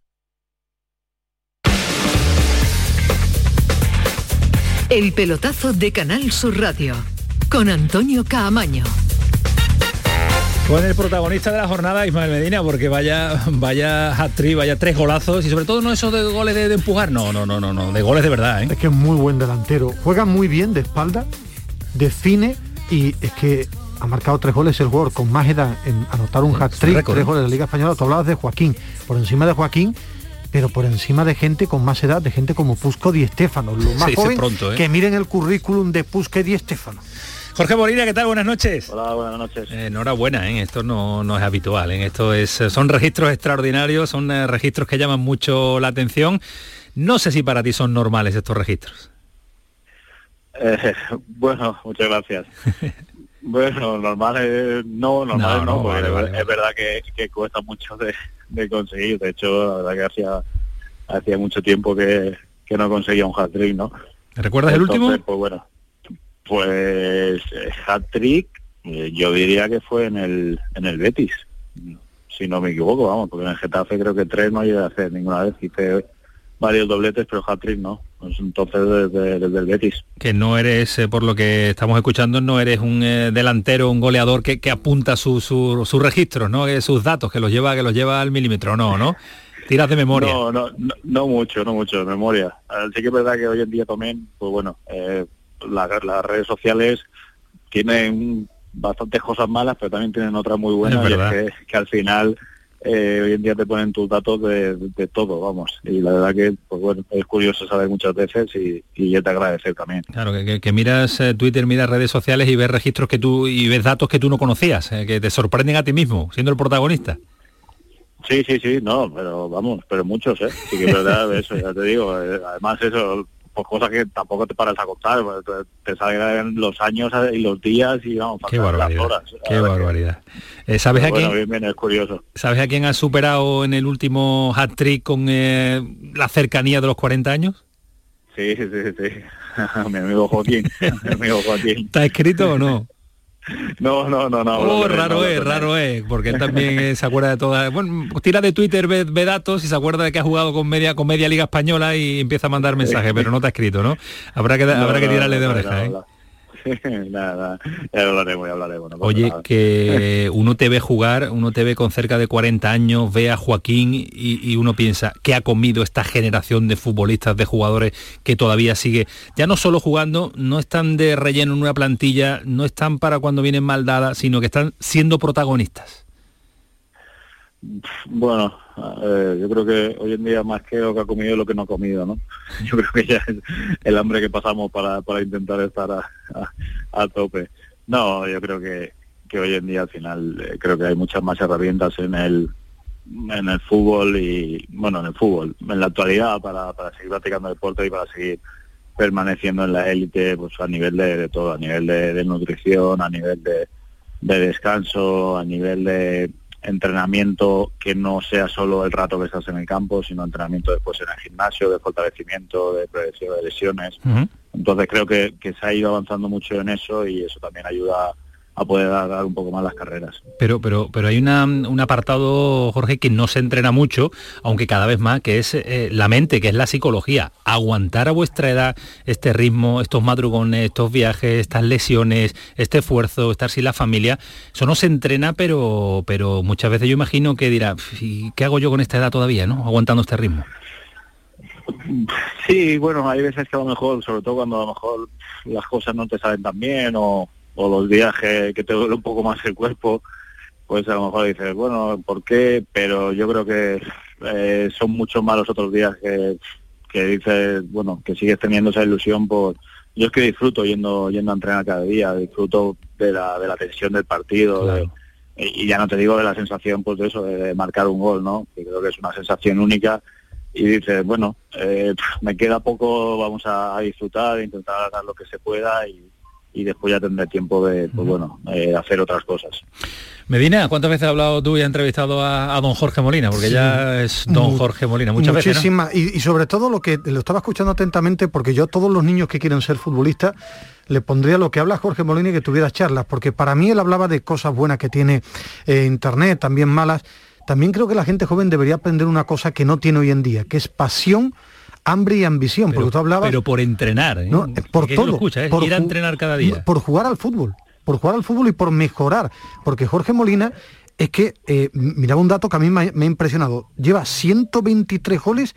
El pelotazo de Canal Sur Radio con Antonio Caamaño. Con el protagonista de la jornada, Ismael Medina, porque vaya, vaya hat-trick, vaya tres golazos y sobre todo no esos de goles de, de empujar, no, no, no, no, no, de goles de verdad, ¿eh? Es que es muy buen delantero. Juega muy bien de espalda, define y es que ha marcado tres goles el jugador con más edad en anotar un hat-trick, tres ¿eh? goles de la Liga Española. Tú hablabas de Joaquín, por encima de Joaquín, pero por encima de gente con más edad, de gente como Pusco Di Stéfano, lo más joven pronto, ¿eh? que miren el currículum de Pusco Di Stéfano. Jorge Molina, ¿qué tal? Buenas noches. Hola, buenas noches. Eh, enhorabuena, ¿eh? esto no, no es habitual, ¿eh? esto es, son registros extraordinarios, son eh, registros que llaman mucho la atención. No sé si para ti son normales estos registros. Eh, bueno, muchas gracias. bueno, normales no, normales no, No, no, porque vale, es- vale, es verdad que, que cuesta mucho de, de conseguir. De hecho, la verdad que hacía, hacía mucho tiempo que, que no conseguía un hat-trick, ¿no? ¿Recuerdas el último? Entonces, Pues bueno, pues eh, hat-trick, eh, yo diría que fue en el, en el Betis, si no me equivoco, vamos, porque en el Getafe creo que tres no llegué a hacer ninguna vez, hice varios dobletes, pero hat-trick no. Pues entonces desde, desde el Betis. Que no eres, eh, por lo que estamos escuchando, no eres un eh, delantero, un goleador que, que apunta sus su, sus registros, ¿no? Que sus datos, que los lleva, que los lleva al milímetro, no, ¿no? Tiras de memoria. No, no, no, no mucho, no mucho, de memoria. Eh, Sí que es verdad que hoy en día también, pues bueno, eh, la- las redes sociales tienen bastantes cosas malas, pero también tienen otras muy buenas, Es y es que, que al final eh, hoy en día te ponen tus datos de, de todo, vamos. Y la verdad que, pues bueno, es curioso saber muchas veces y, y yo te agradecer también. Claro, que, que- que miras eh, Twitter, miras redes sociales y ves registros que tú y ves datos que tú no conocías, eh, que te sorprenden a ti mismo, siendo el protagonista. Sí, sí, sí, no, pero vamos, pero muchos, ¿eh? Sí que es verdad, eso, ya te digo. eh, además eso, pues cosas que tampoco te paras a contar, pues, te, te salen los años y los días y vamos, Qué pasan las barbaridad. horas. Qué barbaridad. Eh, ¿Sabes, a Pero bueno, quién, bien, bien, es curioso. ¿Sabes a quién ha superado en el último hat-trick con eh, la cercanía de los 40 años? Sí, sí, sí, sí. Mi amigo Joaquín. Mi amigo Joaquín. ¿Está escrito o no? No, no, no, no. Oh, raro no, es, no, raro es, porque él también eh, se acuerda de todas. Bueno, tira de Twitter, ve, ve datos y se acuerda de que ha jugado con media, con media liga española y empieza a mandar mensajes, pero no te ha escrito, ¿no? Habrá que, habrá que tirarle de oreja, ¿eh? No. nada, nada. Ya hablaremos, ya hablaremos. no pasa Oye, nada. que uno te ve jugar, uno te ve con cerca de 40 años, ve a Joaquín y, y uno piensa, ¿qué ha comido esta generación de futbolistas, de jugadores que todavía sigue? Ya no solo jugando, no están de relleno en una plantilla, no están para cuando vienen mal dadas, sino que están siendo protagonistas. Bueno, eh, yo creo que hoy en día más que lo que ha comido lo que no ha comido, ¿no? Yo creo que ya es el hambre que pasamos para, para intentar estar a, a- a tope. No, yo creo que, que hoy en día al final eh, creo que hay muchas más herramientas en el en el fútbol y bueno en el fútbol en la actualidad para, para seguir practicando deporte y para seguir permaneciendo en la élite pues a nivel de, de todo a nivel de, de nutrición a nivel de, de descanso a nivel de entrenamiento que no sea solo el rato que estás en el campo sino entrenamiento después en el gimnasio de fortalecimiento de prevención de lesiones. Entonces creo que, que se ha ido avanzando mucho en eso y eso también ayuda a poder dar, dar un poco más las carreras Pero, pero, pero hay una- un apartado, Jorge, que no se entrena mucho, aunque cada vez más, que es eh, la mente, que es la psicología. Aguantar a vuestra edad este ritmo, estos madrugones, estos viajes, estas lesiones, este esfuerzo, estar sin la familia, eso no se entrena, pero, pero muchas veces yo imagino que dirá, "¿Y ¿qué hago yo con esta edad todavía, no? Aguantando este ritmo. Sí, bueno, hay veces que a lo mejor, sobre todo cuando a lo mejor las cosas no te salen tan bien o, o los días que, que te duele un poco más el cuerpo, pues a lo mejor dices, bueno, ¿por qué? Pero yo creo que eh, son muchos más los otros días que, que dices, bueno, que sigues teniendo esa ilusión por... Yo es que disfruto yendo yendo a entrenar cada día, disfruto de la, de la tensión del partido, de- y ya no te digo de la sensación pues de eso, de, marcar un gol, ¿no? Que creo que es una sensación única y dices, bueno, eh, me queda poco, vamos a, disfrutar, intentar dar lo que se pueda y, y después ya tendré tiempo de, pues bueno, eh, hacer otras cosas. Medina, ¿cuántas veces has hablado tú y has entrevistado a, a don Jorge Molina? Porque Sí. ya es don Mu- Jorge Molina, muchas veces. ¿no? Muchísimas. Y, y sobre todo lo que lo estaba escuchando atentamente, porque yo a todos los niños que quieren ser futbolistas le pondría lo que habla Jorge Molina y que tuviera charlas, porque para mí él hablaba de cosas buenas que tiene eh, Internet, también malas. También creo que la gente joven debería aprender una cosa que no tiene hoy en día, que es pasión, hambre y ambición, porque tú hablabas... Pero por entrenar, ¿eh? No, por todo. lo escucha, ¿eh? por ir a entrenar cada día. Por jugar al fútbol. por jugar al fútbol y por mejorar. Porque Jorge Molina es que, eh, miraba un dato que a mí me ha, impresionado, lleva 123 goles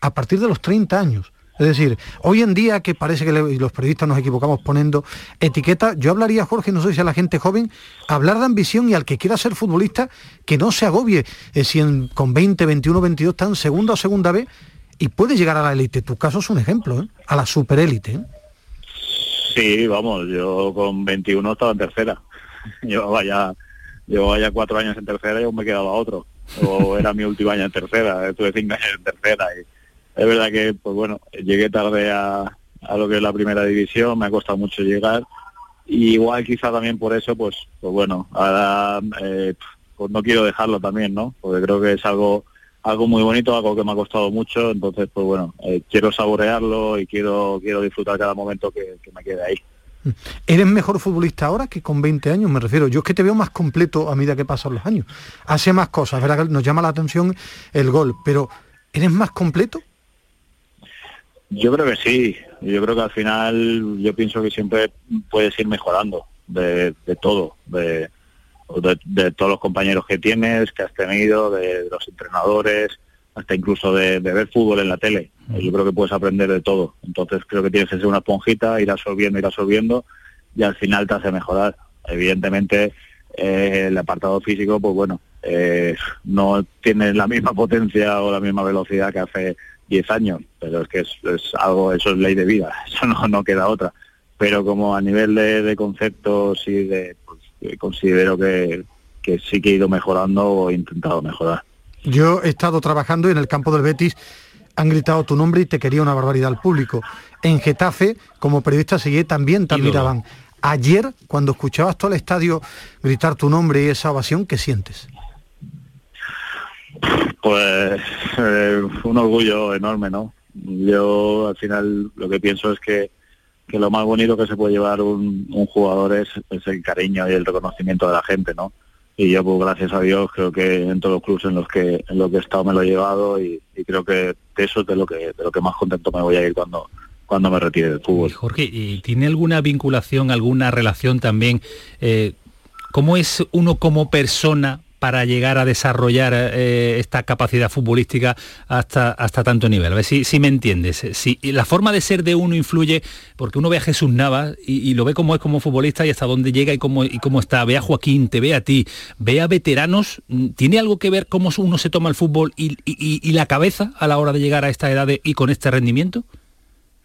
a partir de los 30 años. Es decir, hoy en día que parece que los periodistas nos equivocamos poniendo etiqueta, yo hablaría, Jorge, no sé si a la gente joven, hablar de ambición y al que quiera ser futbolista, que no se agobie eh, si con 20, 21, 22 está en segunda o segunda vez y puede llegar a la élite. Tu caso es un ejemplo, ¿eh? a la superélite. ¿eh? Sí, vamos, yo con 21 estaba en tercera. Llevaba ya, llevaba ya cuatro años en tercera y aún me quedaba otro. O era mi último año en tercera, estuve cinco años en tercera y es verdad que, pues bueno, llegué tarde a, lo que es la primera división, me ha costado mucho llegar. Y igual quizá también por eso, pues, pues bueno, ahora eh, pues no quiero dejarlo también, ¿no? Porque creo que es algo algo muy bonito, algo que me ha costado mucho, entonces pues bueno, eh, quiero saborearlo y quiero quiero disfrutar cada momento que, que, me quede ahí. ¿Eres mejor futbolista ahora que con 20 años? Me refiero, yo es que te veo más completo a medida que pasan los años. Hace más cosas, ¿verdad? Nos llama la atención el gol, pero ¿eres más completo? Yo creo que sí. Yo creo que al final yo pienso que siempre puedes ir mejorando de, todo, de, todos los compañeros que tienes, que has tenido, de, los entrenadores, hasta incluso de, ver fútbol en la tele. Yo creo que puedes aprender de todo. Entonces creo que tienes que ser una esponjita, ir absorbiendo, ir absorbiendo y al final te hace mejorar. Evidentemente eh, el apartado físico, pues bueno, eh, no tiene la misma potencia o la misma velocidad que hace 10 años, pero es que es, algo, eso es ley de vida, eso no, no queda otra. Pero como a nivel de, conceptos y de, considero que, que sí que he ido mejorando o he intentado mejorar. Yo he estado trabajando en el campo del Betis, han gritado tu nombre y te quería una barbaridad al público. En Getafe, como periodista seguí, también te admiraban. Ayer, cuando escuchabas todo el estadio gritar tu nombre y esa ovación, ¿qué sientes? Pues eh, un orgullo enorme, ¿no? Yo al final lo que pienso es que, que lo más bonito que se puede llevar un, jugador es, el cariño y el reconocimiento de la gente, ¿no? Y yo, pues gracias a Dios, creo que en todos los clubes en los que en los que he estado me lo he llevado y, creo que de eso es de lo que de lo que más contento me voy a ir cuando cuando me retire del fútbol. Jorge, ¿y ¿tiene alguna vinculación, alguna relación también? Eh, ¿Cómo es uno como persona para llegar a desarrollar eh, esta capacidad futbolística hasta, hasta tanto nivel. A ver si, si me entiendes. Si la forma de ser de uno influye, porque uno ve a Jesús Navas y, lo ve como es como futbolista y hasta dónde llega y cómo, y cómo está. Ve a Joaquín, te ve a ti, ve a veteranos. ¿Tiene algo que ver cómo uno se toma el fútbol y, la cabeza a la hora de llegar a esta edad y con este rendimiento?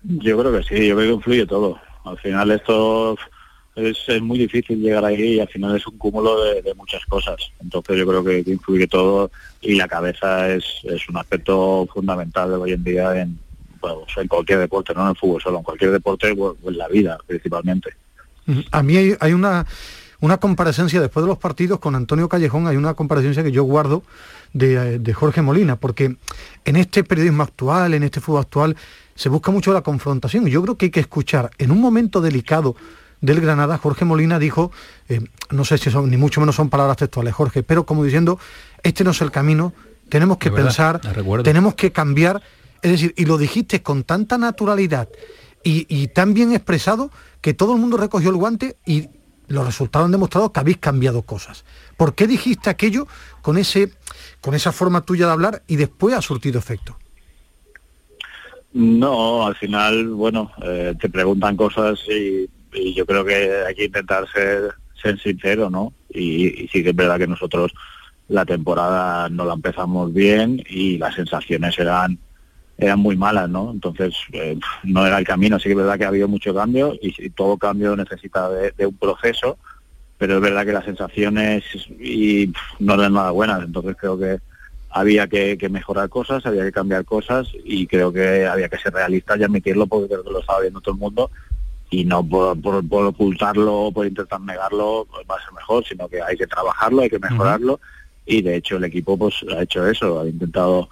Yo creo que sí, yo creo que influye todo. Al final esto es, muy difícil llegar ahí y al final es un cúmulo de, muchas cosas. Entonces yo creo que, influye todo y la cabeza es, un aspecto fundamental de hoy en día en, en cualquier deporte, no en el fútbol solo, en cualquier deporte o en la vida principalmente. A mí hay, una, una comparecencia después de los partidos con Antonio Callejón, hay una comparecencia que yo guardo de, de, Jorge Molina, porque en este periodismo actual, en este fútbol actual, se busca mucho la confrontación. Y yo creo que hay que escuchar en un momento delicado del Granada, Jorge Molina dijo, eh, no sé si son, ni mucho menos son palabras textuales, Jorge, pero como diciendo, este no es el camino, tenemos que pensar, tenemos que cambiar, es decir, y lo dijiste con tanta naturalidad y, tan bien expresado que todo el mundo recogió el guante y los resultados han demostrado que habéis cambiado cosas. ¿Por qué dijiste aquello con, ese, con esa forma tuya de hablar y después ha surtido efecto? No, al final, bueno, eh, te preguntan cosas y y yo creo que hay que intentar ser, ser sincero, ¿no? Y, sí que es verdad que nosotros la temporada no la empezamos bien y las sensaciones eran eran muy malas, ¿no? Entonces eh, no era el camino. Sí que es verdad que ha habido mucho cambio y, todo cambio necesita de, un proceso, pero es verdad que las sensaciones y no eran nada buenas. Entonces creo que había que, mejorar cosas, había que cambiar cosas y creo que había que ser realistas y admitirlo porque creo que lo estaba viendo todo el mundo y no por, por, ocultarlo o por intentar negarlo va a ser mejor, sino que hay que trabajarlo, hay que mejorarlo. Y de hecho el equipo pues ha hecho eso, ha intentado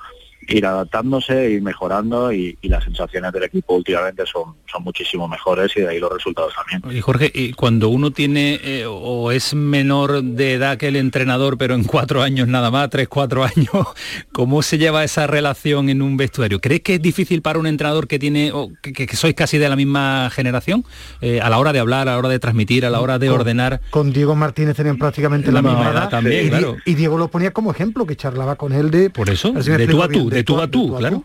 ir adaptándose, ir mejorando y, y las sensaciones del equipo últimamente son, son muchísimo mejores y de ahí los resultados también. Y Jorge, y cuando uno tiene eh, o es menor de edad que el entrenador, pero en cuatro años nada más, tres, cuatro años, ¿cómo se lleva esa relación en un vestuario? ¿Crees que es difícil para un entrenador que tiene, o que, que sois casi de la misma generación, eh, a la hora de hablar, a la hora de transmitir, a la hora de Con- ordenar? Con Diego Martínez tenían prácticamente la, La misma edad. edad también, y, claro. y Diego lo ponía como ejemplo, que charlaba con él de... Por eso, de tú a tú, de tú a tú, claro.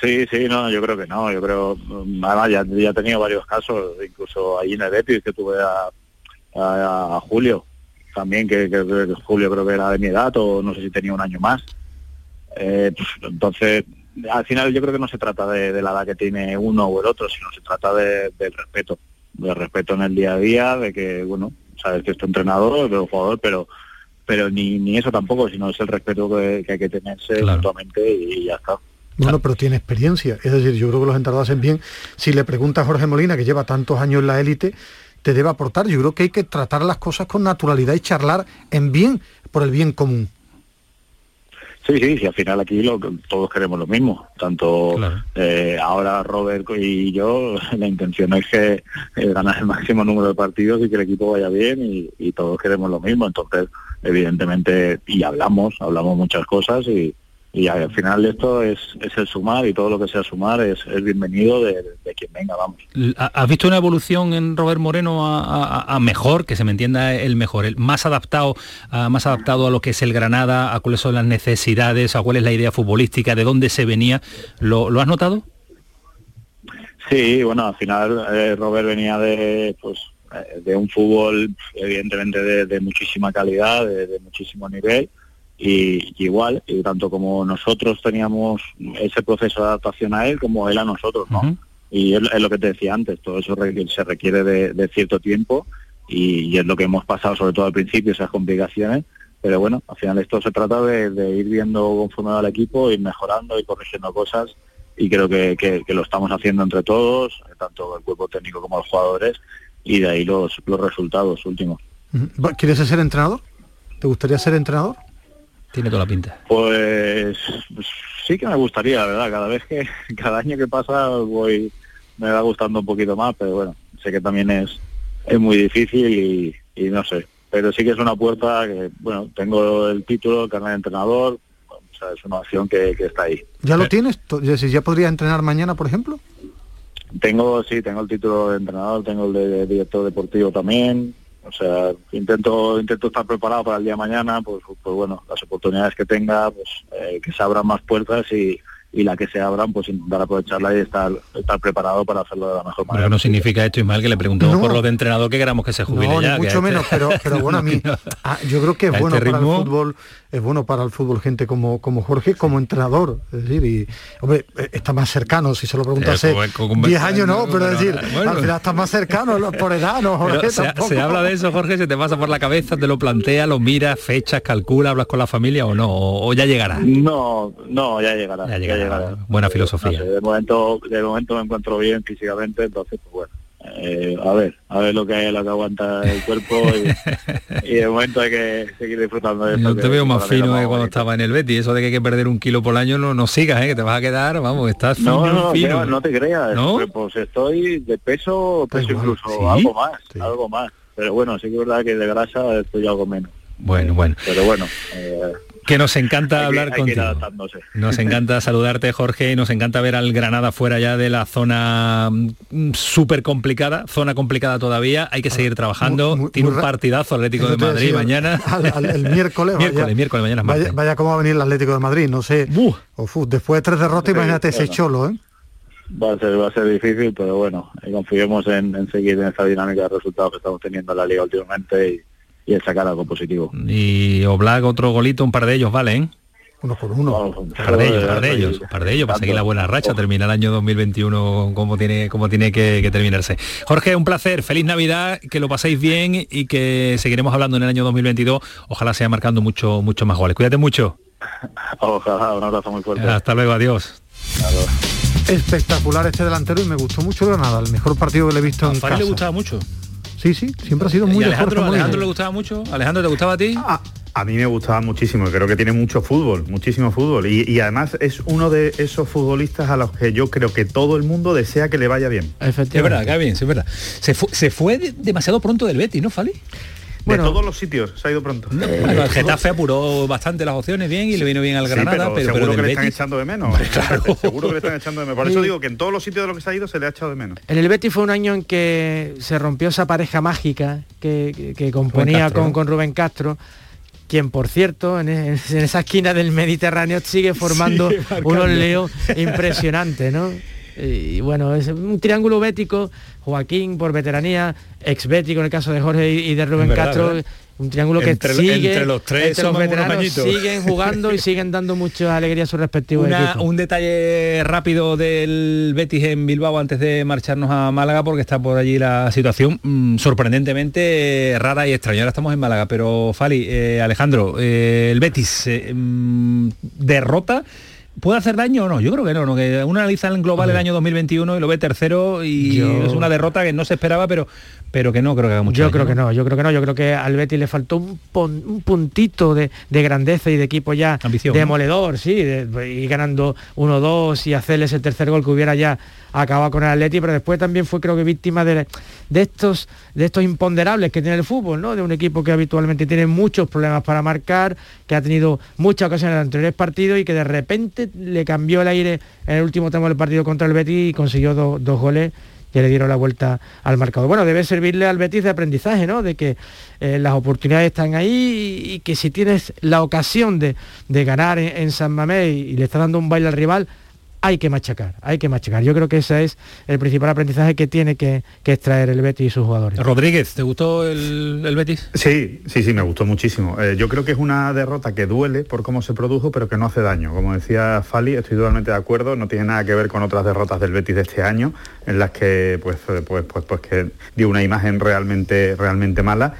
Sí, sí, no, yo creo que no, yo creo, mm, ya, ya he tenido varios casos, incluso ahí en el Betis que tuve a, a- a Julio, también que, que- que Julio creo que era de mi edad o no sé si tenía un año más. Eh, pues, entonces, al final yo creo que no se trata de, de la edad que tiene uno o el otro, sino se trata de- del respeto, del respeto en el día a día, de que, bueno, sabes que es tu entrenador, es jugador, pero pero ni, ni eso tampoco, sino es el respeto que, que hay que tenerse mutuamente y ya está. Bueno, pero tiene experiencia. Es decir, yo creo que los entrenadores hacen bien. Si le pregunta a Jorge Molina, que lleva tantos años en la élite, te debe aportar. Yo creo que hay que tratar las cosas con naturalidad y charlar en bien, por el bien común. Sí, sí, sí, al final aquí lo, todos queremos lo mismo. Tanto eh, ahora Robert y yo, la intención es que eh, ganar el máximo número de partidos y que el equipo vaya bien y, y todos queremos lo mismo. Entonces, evidentemente, y hablamos, hablamos muchas cosas y, y al final esto es, es el sumar y todo lo que sea sumar es, es bienvenido de, de quien venga, vamos. ¿Ha- ¿Has visto una evolución en Robert Moreno a, a- a mejor, que se me entienda el mejor, el más adaptado, a, más adaptado a lo que es el Granada, a cuáles son las necesidades, a cuál es la idea futbolística, de dónde se venía? ¿Lo, lo has notado? Sí, bueno, al final eh, Robert venía de pues eh, de un fútbol evidentemente de, de muchísima calidad, de, de muchísimo nivel y, y igual, y tanto como nosotros teníamos ese proceso de adaptación a él como él a nosotros, ¿no? Y es, es lo que te decía antes, todo eso requiere- se requiere de, de cierto tiempo y, y es lo que hemos pasado sobre todo al principio, esas complicaciones, pero bueno, al final esto se trata de, de ir viendo conforme va el equipo, ir mejorando y corrigiendo cosas y creo que, que- que lo estamos haciendo entre todos, tanto el cuerpo técnico como los jugadores, y de ahí los, los resultados últimos. ¿Quieres ser entrenador? ¿Te gustaría ser entrenador? Tiene toda la pinta. Pues, pues sí que me gustaría, la verdad, cada vez que, cada año que pasa voy, me va gustando un poquito más, pero bueno, sé que también es, es muy difícil y, y no sé, pero sí que es una puerta que, bueno, tengo el título, el carnet de entrenador, o sea, es una opción que, que está ahí. ¿Ya lo tienes? ¿Ya podrías entrenar mañana, por ejemplo? Tengo, sí, tengo el título de entrenador, tengo el de, director deportivo también. O sea, intento intento estar preparado para el día de mañana, pues, pues bueno, las oportunidades que tenga, pues eh, que se abran más puertas y, y la que se abran, pues intentar aprovecharla y estar, estar preparado para hacerlo de la mejor Pero manera. no significa esto, Ismael, que le preguntemos No. por lo de entrenador que queramos que se jubile No, ya. ni que mucho este- menos, pero, pero bueno, a mí, ah, yo creo que es a bueno este para ritmo- el fútbol, es bueno para el fútbol gente como, como Jorge, como entrenador. Es decir, y hombre, está más cercano, si se lo con- 10 años no, pero es decir, bueno. al final está más cercano por edad, no, Pero Jorge, se, tampoco. se habla de eso, Jorge, se te pasa por la cabeza, te lo plantea, lo miras, fechas, calcula, hablas con la familia o no, o, o ya llegará. No, no, ya llegará. Ya llegará. Buena filosofía. De momento, de momento me encuentro bien físicamente, entonces pues bueno. eh, a ver, a ver lo que lo que aguanta el cuerpo y, y de momento hay que seguir disfrutando de esto. Yo te veo más fino que cuando estaba en el Betis, eso de que hay que perder un kilo por año, no, no sigas, ¿eh? que te vas a quedar, vamos, estás fino, No, no, fino. No te creas, ¿No? pues, pues estoy de peso, peso incluso ¿sí? algo más, algo más. Pero bueno, sí que es verdad que de grasa estoy algo menos. Bueno, bueno. Pero bueno, eh, Que nos encanta hay hablar que contigo. adaptándose. Nos encanta saludarte, Jorge, y nos encanta ver al Granada fuera ya de la zona mm, súper complicada, zona complicada todavía, hay que seguir trabajando, tiene un ra- partidazo Atlético de Madrid decía, mañana. al- al- el miércoles, miércoles, vaya- miércoles, mañana es Vaya, vaya cómo va a venir el Atlético de Madrid, no sé. Uf, después de tres derrotas, Sí, imagínate ese bueno. cholo, ¿eh? Va a ser, va a ser difícil, pero bueno, eh, confiemos en, en seguir en esta dinámica de resultados que estamos teniendo en la liga últimamente y, y en sacar algo positivo. Y Oblak otro golito, un par de ellos, ¿vale? ¿eh? Uno por uno. Un par de ellos, un par de ellos, un par de ellos, para seguir la buena racha, terminar el año 2021 como tiene, como tiene que, que terminarse. Jorge, un placer, feliz Navidad, que lo paséis bien y que seguiremos hablando en el año 2022. Ojalá sea marcando mucho, mucho más goles. Cuídate mucho. Ojalá, un abrazo muy fuerte. Hasta luego, adiós. Espectacular este delantero y me gustó mucho el Granada, el mejor partido que le he visto en Fari le casa. gustaba mucho. Sí, sí, siempre ha sido muy ¿Y de Alejandro, le gustaba mucho? ¿Alejandro te gustaba a ti? A mí me gustaba muchísimo, creo que tiene mucho fútbol, muchísimo fútbol. Y, y además es uno de esos futbolistas a los que yo creo que todo el mundo desea que le vaya bien. Es verdad, que bien, sí, es verdad. Se fue, se fue de- demasiado pronto del Betis, ¿no, Fali? De todos los sitios se ha ido pronto. Bueno, el Getafe apuró bastante las opciones bien y le vino bien al Sí, Granada, pero, seguro pero que le están echando de menos. Seguro que le están echando de menos. Por eso digo que en todos los sitios de lo que se ha ido se le ha echado de menos. En el Betis fue un año en que se rompió esa pareja mágica que, que- que componía Castro, con, ¿no? con Rubén Castro, quien por cierto en, e- en esa esquina del Mediterráneo sigue formando unos leos impresionantes, ¿no? Y bueno, es un triángulo bético, Joaquín por veteranía, ex bético en el caso de Jorge y de Rubén verdad, Castro, ¿verdad? un triángulo que Entre- sigue entre los tres entre los veteranos siguen jugando y siguen dando mucha alegría a sus respectivos Una- equipos. un detalle rápido del Betis en Bilbao antes de marcharnos a Málaga porque está por allí la situación mm, sorprendentemente eh, rara y extraña. Ahora estamos en Málaga, pero Fali, eh, Alejandro, eh, el Betis eh, mm, derrota. ¿Puede hacer daño o no? Yo creo que no, ¿no? que uno analiza en global el año 2021 y lo ve tercero y Yo- es una derrota que no se esperaba, pero, pero que no creo que haga mucho Yo daño, creo que no, yo creo que no, yo creo que al Betis le faltó un, pon- un puntito de, de grandeza y de equipo ya Ambición, ¿no? demoledor, sí, de, y ganando 1-2 y hacerles el tercer gol que hubiera ya acabado con el Atleti, pero después también fue creo que víctima de, de estos de estos imponderables que tiene el fútbol, ¿no? De un equipo que habitualmente tiene muchos problemas para marcar, que ha tenido muchas ocasiones en los anteriores partidos y que de repente le cambió el aire en el último tramo del partido contra el Betis y consiguió do- dos goles que le dieron la vuelta al marcador. Bueno, debe servirle al Betis de aprendizaje, ¿no? De que eh, las oportunidades están ahí y, y que si tienes la ocasión de, de ganar en, en San Mamés y, le está dando un baile al rival, hay que machacar, hay que machacar. Yo creo que ese es el principal aprendizaje que tiene que, que extraer el Betis y sus jugadores. Rodríguez, ¿te gustó el, el Betis? Sí, sí, sí, me gustó muchísimo. Eh, yo creo que es una derrota que duele por cómo se produjo, pero que no hace daño. Como decía Fali, estoy totalmente de acuerdo, no tiene nada que ver con otras derrotas del Betis de este año, en las que pues, eh, pues, pues, pues que dio una imagen realmente, realmente mala.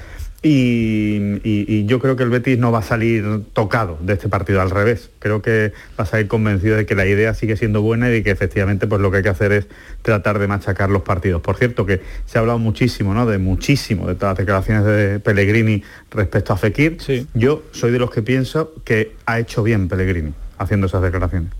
Y, y- y yo creo que el Betis no va a salir tocado de este partido, al revés. Creo que va a salir convencido de que la idea sigue siendo buena y de que efectivamente pues lo que hay que hacer es tratar de machacar los partidos. Por cierto, que se ha hablado muchísimo, ¿no? De muchísimo, de todas las declaraciones de Pellegrini respecto a Fekir. Yo soy de los que pienso que ha hecho bien Pellegrini haciendo esas declaraciones.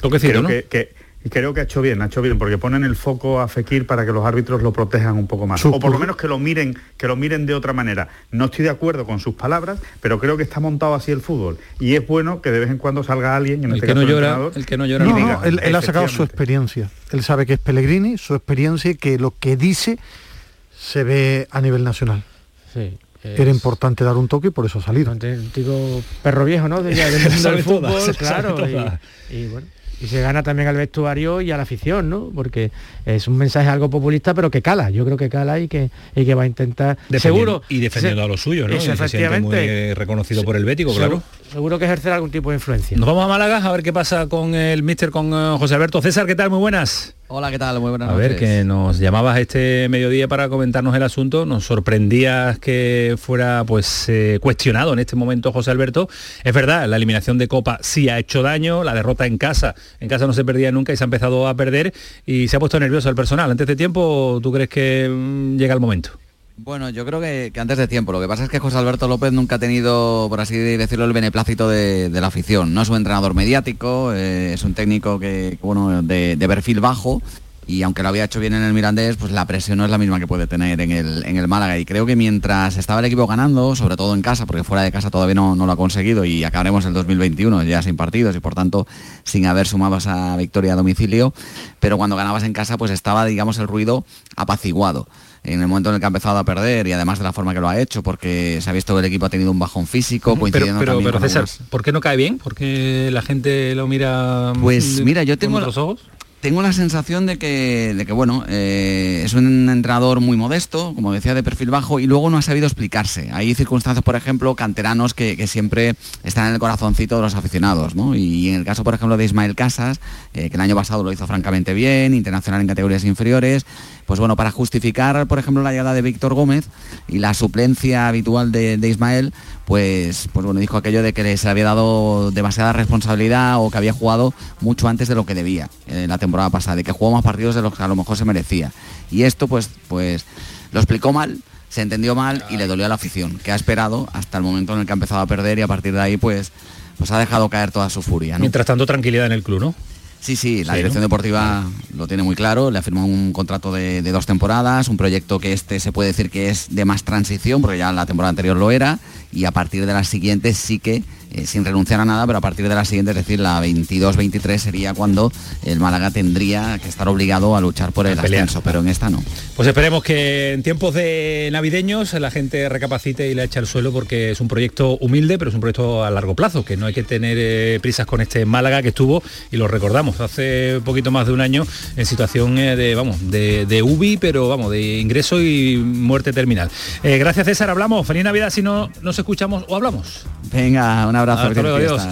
Toquecito, creo ¿no? que, que- creo que ha hecho bien, ha hecho bien, porque ponen el foco a Fekir para que los árbitros lo protejan un poco más. O por lo menos que lo miren, que lo miren de otra manera. No estoy de acuerdo con sus palabras, pero creo que está montado así el fútbol. Y es bueno que de vez en cuando salga alguien, y en El este que no caso llora- entrenador, el que no llora y No, diga, no, él, él ha sacado su experiencia. Él sabe que es Pellegrini, su experiencia y que lo que dice se ve a nivel nacional. Sí. Era importante dar un toque y por eso ha salido. Digo, perro viejo, ¿no? De- del mundo Sabe del fútbol, claro. Y, y bueno, y se gana también al vestuario y a la afición, ¿no? Porque es un mensaje algo populista, pero que cala. Yo creo que cala y que, y que va a intentar. Seguro. y defendiendo se- a los suyos, ¿no? Eso, Y se siente muy efectivamente. reconocido por el Bético, claro. Seguro, que ejercer algún tipo de influencia. Nos vamos a Málaga a ver qué pasa con el míster, con eh, José Alberto. César, ¿qué tal? Muy buenas. Hola, ¿qué tal? Muy buenas A noches. ver, que nos llamabas este mediodía para comentarnos el asunto, nos sorprendías que fuera pues eh, cuestionado en este momento José Alberto. Es verdad, la eliminación de Copa sí ha hecho daño, la derrota en casa, en casa no se perdía nunca y se ha empezado a perder y se ha puesto nervioso el personal. Antes de tiempo, ¿tú crees que mm, llega el momento? Bueno, yo creo que, antes de tiempo. Lo que pasa es que José Alberto López nunca ha tenido, por así decirlo, el beneplácito de, la afición. No es un entrenador mediático, eh, es un técnico que, bueno, de, perfil bajo. Y aunque lo había hecho bien en el Mirandés, pues la presión no es la misma que puede tener en el, en el Málaga. Y creo que mientras estaba el equipo ganando, sobre todo en casa, porque fuera de casa todavía no, no lo ha conseguido y acabaremos el 2021 ya sin partidos y por tanto sin haber sumado esa victoria a domicilio, pero cuando ganabas en casa pues estaba, digamos, el ruido apaciguado en el momento en el que ha empezado a perder y además de la forma que lo ha hecho, porque se ha visto que el equipo ha tenido un bajón físico, Pero, coincidiendo pero, pero con César, algunas- ¿por qué no cae bien? ¿Por qué la gente lo mira Pues mira, yo tengo otros ojos? Tengo la sensación de que, de que bueno, eh, es un entrenador muy modesto, como decía, de perfil bajo, y luego no ha sabido explicarse. Hay circunstancias, por ejemplo, canteranos que, que siempre están en el corazoncito de los aficionados, ¿no? Y en el caso, por ejemplo, de Ismael Casas, eh, que el año pasado lo hizo francamente bien, internacional en categorías inferiores, pues bueno, para justificar, por ejemplo, la llegada de Víctor Gómez y la suplencia habitual de, Ismael, pues, pues bueno, dijo aquello de que se le había dado demasiada responsabilidad o que había jugado mucho antes de lo que debía en la temporada pasada, de que jugó más partidos de los que a lo mejor se merecía. Y esto, pues, pues lo explicó mal, se entendió mal y le dolió a la afición, que ha esperado hasta el momento en el que ha empezado a perder y a partir de ahí pues, pues ha dejado caer toda su furia. Mientras tanto, tranquilidad en el club, ¿no? Sí, sí, la Sí, dirección ¿no? deportiva lo tiene muy claro, le ha firmado un contrato de, de dos temporadas, un proyecto que este se puede decir que es de más transición, porque ya la temporada anterior lo era, y a partir de la siguiente sí que, eh, sin renunciar a nada, pero a partir de la siguiente, es decir, la 22-23 sería cuando el Málaga tendría que estar obligado a luchar por el pelear. ascenso, pero en esta no. Pues esperemos que en tiempos de navideños la gente recapacite y le eche al suelo porque es un proyecto humilde, pero es un proyecto a largo plazo, que no hay que tener eh, prisas con este Málaga que estuvo, y lo recordamos, hace poquito más de un año en situación eh, de, vamos, de, de UBI, pero vamos, de ingreso y muerte terminal. Gracias César, hablamos. Feliz Navidad si no nos escuchamos o hablamos. Venga, un abrazo. Hasta luego, adiós.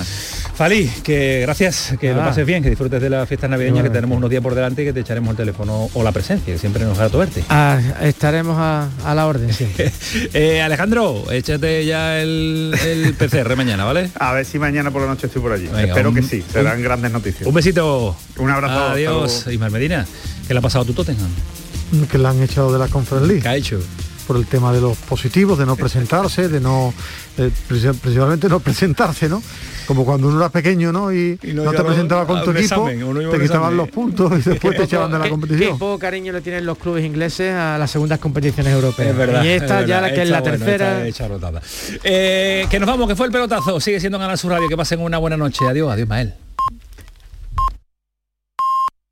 Fali, que gracias, que lo Nada. pases bien, que disfrutes de las fiestas navideñas, que Igualmente. tenemos unos días por delante y que te echaremos el teléfono o la presencia, que siempre nos grato verte. Ah, estaremos a, a la orden, sí. Eh, Alejandro, échate ya el, el PCR mañana, ¿vale? A ver si mañana por la noche estoy por allí. Venga, Espero un- que sí, serán un- grandes noticias. Un besito. Un abrazo. Adiós. Ismael Medina. ¿Qué le ha pasado a tu Tottenham? que la han echado de la Conference League. ¿Qué ha hecho? Por el tema de los positivos, de no presentarse, de no, eh, princi- principalmente no presentarse, ¿no? Como cuando uno era pequeño, ¿no? Y, no te presentaba con tu equipo, examen, te quitaban los puntos y después te echaban de la competición. Qué poco cariño le tienen los clubes ingleses a las segundas competiciones europeas. Es verdad. y esta es ya la que es la bueno, tercera. hecha rotada. Eh, que nos vamos, que fue el pelotazo. Sigue siendo Canal Sur Radio. Que pasen una buena noche. Adiós, adiós, Mael.